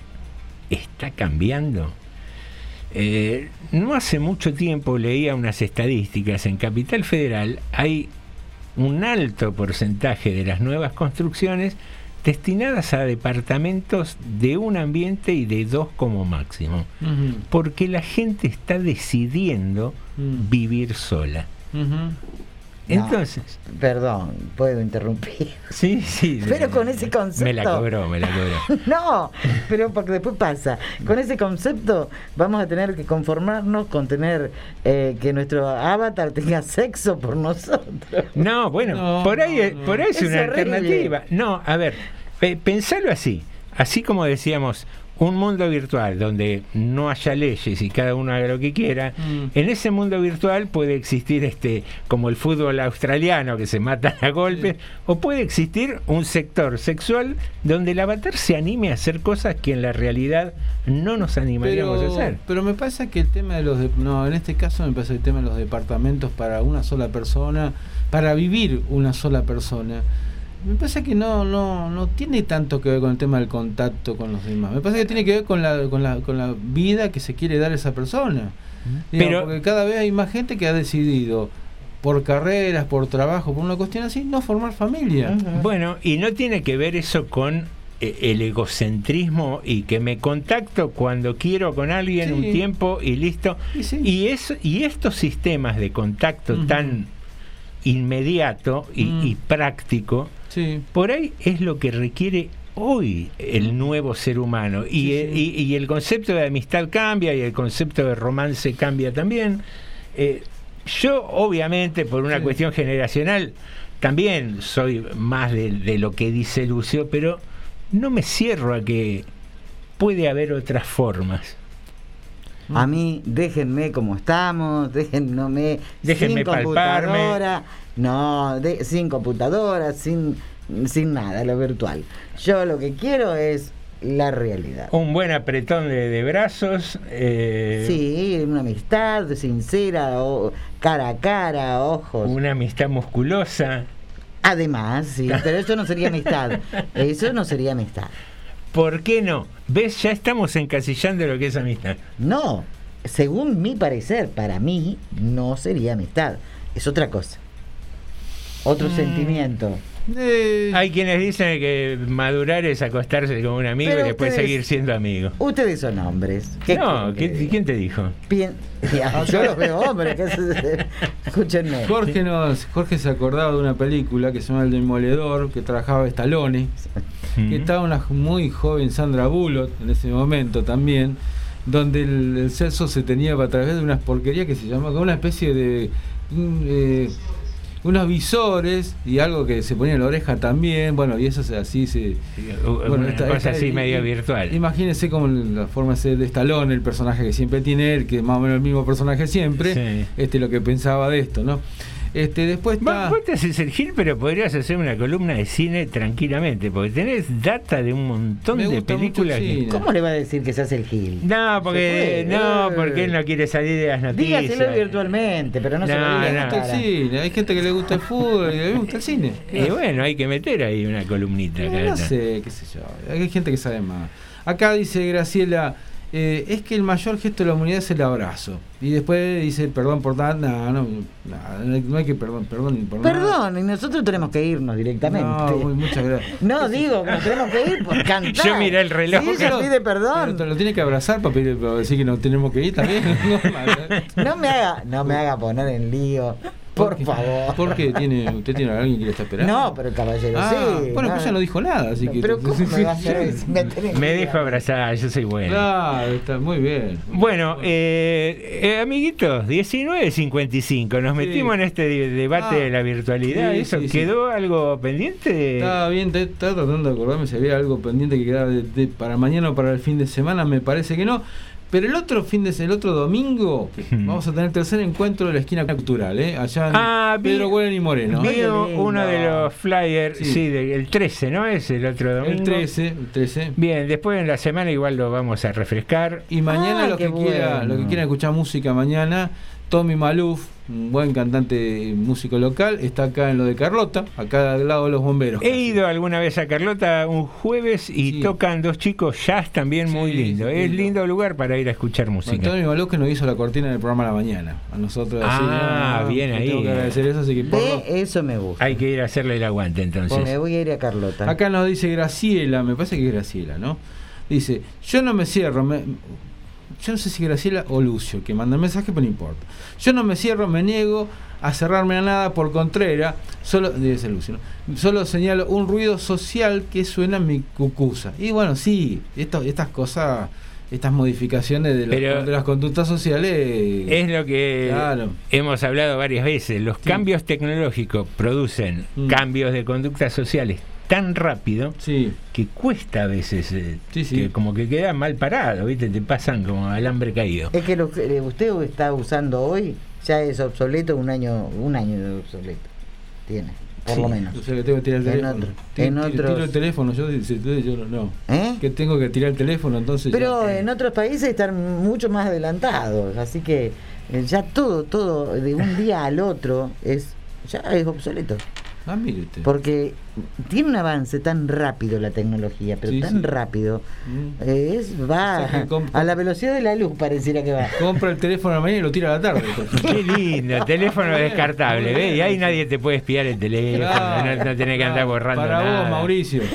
está cambiando? Eh, no hace mucho tiempo leía unas estadísticas, en Capital Federal hay un alto porcentaje de las nuevas construcciones destinadas a departamentos de un ambiente y de dos como máximo, porque la gente está decidiendo Mm. vivir sola. Entonces, perdón, puedo interrumpir. sí, sí. Pero con ese concepto. Me la cobró, me la cobró. No, pero porque después pasa. Con ese concepto vamos a tener que conformarnos con tener eh, que nuestro avatar tenga sexo por nosotros. No, bueno, por ahí, es- por ahí es, Es una horrible. alternativa. No, a ver, pe- pensalo así. Así como decíamos, un mundo virtual donde no haya leyes y cada uno haga lo que quiera, Mm. en ese mundo virtual puede existir este como el fútbol australiano que se matan a golpes, o puede existir un sector sexual donde el avatar se anime a hacer cosas que en la realidad no nos animaríamos Pero, a hacer. pero me pasa que el tema de los... de- no, en este caso me pasa el tema de los departamentos para una sola persona, para vivir una sola persona. Me pasa que no, no, no tiene tanto que ver con el tema del contacto con los demás. Me pasa que tiene que ver con la, con la, con la vida que se quiere dar a esa persona. Pero- porque cada vez hay más gente que ha decidido, por carreras, por trabajo, por una cuestión así, no formar familia. Bueno, y no tiene que ver eso con eh, el egocentrismo y que me contacto cuando quiero con alguien Sí. un tiempo y listo. Y sí. Y, eso, y estos sistemas de contacto tan inmediato y, Mm. y práctico, Sí. por ahí es lo que requiere hoy el nuevo ser humano. Y, Sí, eh, sí. y- y el concepto de amistad cambia y el concepto de romance cambia también. Eh, yo, obviamente, por una Sí. cuestión generacional, también soy más de, de lo que dice Lucio, pero no me cierro a que puede haber otras formas. A mí, déjenme como estamos, déjenme Déjenme sin palparme. computadora, no, de- sin computadora, sin, sin nada, lo virtual. Yo lo que quiero es la realidad. Un buen apretón de, de brazos. eh, Sí, una amistad sincera, o cara a cara, ojos. Una amistad musculosa. Además, sí, pero eso no sería amistad. Eso no sería amistad. ¿Por qué no? ¿Ves? Ya estamos encasillando lo que es amistad. No, según mi parecer, para mí no sería amistad. Es otra cosa. Otro Mm. sentimiento. Hay quienes dicen que madurar es acostarse con un amigo Pero y después ustedes- seguir siendo amigo. Ustedes son hombres. ¿Qué No, quieren que ¿qué- ¿quién te dijo? Pien- Ya, yo los veo hombres. ¿qué es- Escúchenme. Jorge, nos, Jorge se acordaba de una película que se llama El Demoledor, que trabajaba Stallone, que estaba una muy joven Sandra Bullock en ese momento también, donde el, el sexo se tenía a través de unas porquerías que se llama como una especie de eh, unos visores y algo que se ponía en la oreja también, bueno, y eso se- así se... una esta- cosa esta- así y- medio virtual. Imagínense como la forma de Stallone, el personaje que siempre tiene él, que es más o menos el mismo personaje siempre, Sí. este lo que pensaba de esto, ¿no? Este, después está... vos te haces el gil, pero podrías hacer una columna de cine tranquilamente, porque tenés data de un montón Me de películas. que-. ¿Cómo le va a decir que se hace el gil? No, porque no, Eh. porque él no quiere salir de las noticias. Dígaselo virtualmente, pero no, se lo No, diga no. gusta cara. el cine, hay gente que le gusta el fútbol y me gusta el cine. Y bueno, hay que meter ahí una columnita. No, cada no sé, qué sé yo. Hay gente que sabe más. Acá dice Graciela, eh, es que el mayor gesto de la humanidad es el abrazo. Y después dice, perdón por nada, no, no, no, no hay- no hay que perdón, perdón por nada. Perdón, y nosotros tenemos que irnos directamente. No, muchas gracias. No, digo que nos tenemos que ir por cantar. Yo miré el reloj. Ella Pero- pide perdón, Pero te lo tiene que abrazar para, pedir- para decir que nos tenemos que ir también. No me haga, no me haga poner en lío. Por favor. ¿Por qué? ¿Tiene, ¿Usted tiene a alguien que le está esperando? No, pero el caballero Ah, sí. bueno, pues no. ya no dijo nada, así que. Pero ¿cómo me va a hacer Me dejo abrazar, yo soy bueno. Claro, está muy bien. Bueno, eh, eh, amiguitos, 19.55, nos metimos en este de- debate Ah, de la virtualidad. sí, ¿Eso sí, sí. quedó algo pendiente? Estaba bien, te- estaba tratando de acordarme si había algo pendiente que quedaba de- de- para mañana o para el fin de semana, me parece que no. Pero el otro fin de el otro domingo vamos a tener el tercer encuentro de la esquina cultural, ¿eh? allá en Ah, Pedro Güell y Moreno. Vi uno de los flyers, Sí. sí, de- el 13, ¿no? Es el otro domingo. El 13, el 13. Bien, después en la semana igual lo vamos a refrescar. Y mañana Ah, los que qué quiera, bueno. los que quieran escuchar música mañana, Tommy Maluf, un buen cantante músico local, está acá en lo de Carlota, acá al lado de los bomberos. He ido alguna vez a Carlota un jueves y tocan dos chicos jazz también muy lindo. es lindo. lindo lugar para ir a escuchar música. Tommy Maluf que nos hizo la cortina del programa a la mañana. A nosotros así, Ah, bien ahí. Tengo que agradecer eso, así que por De eso me gusta. Hay que ir a hacerle el aguante entonces. Me voy a ir a Carlota. Acá nos dice Graciela, me parece que es Graciela, ¿no? Dice, yo no me cierro, me- yo no sé si Graciela o Lucio, que manda mensaje, pero no importa. Yo no me cierro, me niego a cerrarme a nada por contrera, solo, debe ser Lucio, ¿no? Solo señalo un ruido social que suena en mi cucusa. Y bueno, sí, esto- estas cosas, estas modificaciones de, las- Pero- de las conductas sociales... Es lo que Claro. hemos hablado varias veces. Los cambios tecnológicos producen Mm. cambios de conductas sociales tan rápido Sí. que cuesta a veces, eh, Sí, sí. que como que queda mal parado, ¿viste? Te pasan como alambre caído. Es que lo que eh, usted está usando hoy ya es obsoleto un año, un año de obsoleto. Tiene, por Sí, lo menos. O sea que tengo que tirar el En teléfono. otro- en otros- Tiro el teléfono, yo, yo no. no. ¿Eh? Que tengo que tirar el teléfono, entonces. Pero ya- en otros países están mucho más adelantados, así que eh, ya todo, todo de un día al otro es ya es obsoleto. Ah, mire usted. Porque tiene un avance tan rápido la tecnología, pero Sí, tan sí. rápido, Mm. eh, es, va O sea a la velocidad de la luz pareciera que va. Compra el teléfono a la mañana y lo tira a la tarde. Qué lindo, teléfono descartable, ¿ves? Y ahí nadie te puede espiar el teléfono, Claro, no, no tenés que andar borrando Para nada. vos, Mauricio.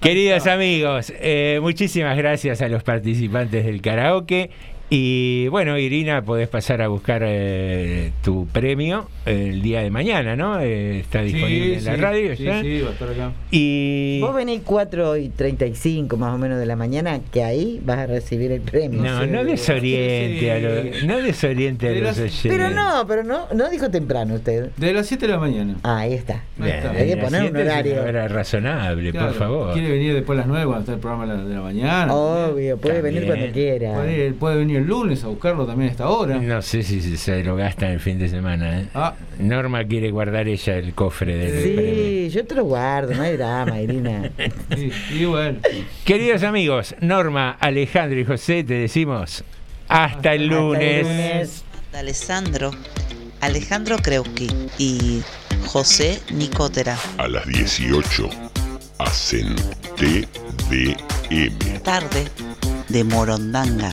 Queridos amigos, eh, muchísimas gracias a los participantes del karaoke. Y bueno, Irina, podés pasar a buscar eh, tu premio el día de mañana, ¿no? Eh, está disponible en la sí, radio sí, ya. sí, va a estar acá. Y Vos venís 4 y 35 más o menos de la mañana, que ahí vas a recibir el premio. no, no desoriente a los, no desoriente a De los las- oyentes. Pero no, pero no, no dijo temprano usted. De las 7 de la mañana. Ah, ahí está. Bien, Hay que poner un horario. hora razonable, Claro, por favor. Quiere venir después a las 9 cuando está el programa de la, de la mañana. Obvio, puede venir También. cuando quiera. Puede, puede venir el lunes a buscarlo también a esta hora. No sé si se- lo gasta el fin de semana. ¿eh? Ah. Norma quiere guardar ella el cofre del premio. Sí, yo te lo guardo, no hay drama, Irina. Bueno. Queridos amigos, Norma, Alejandro y José, te decimos hasta el lunes. Alessandro, Alejandro Kreuski y José Nicotera. A las 18 hacen TDM. Tarde de Morondanga.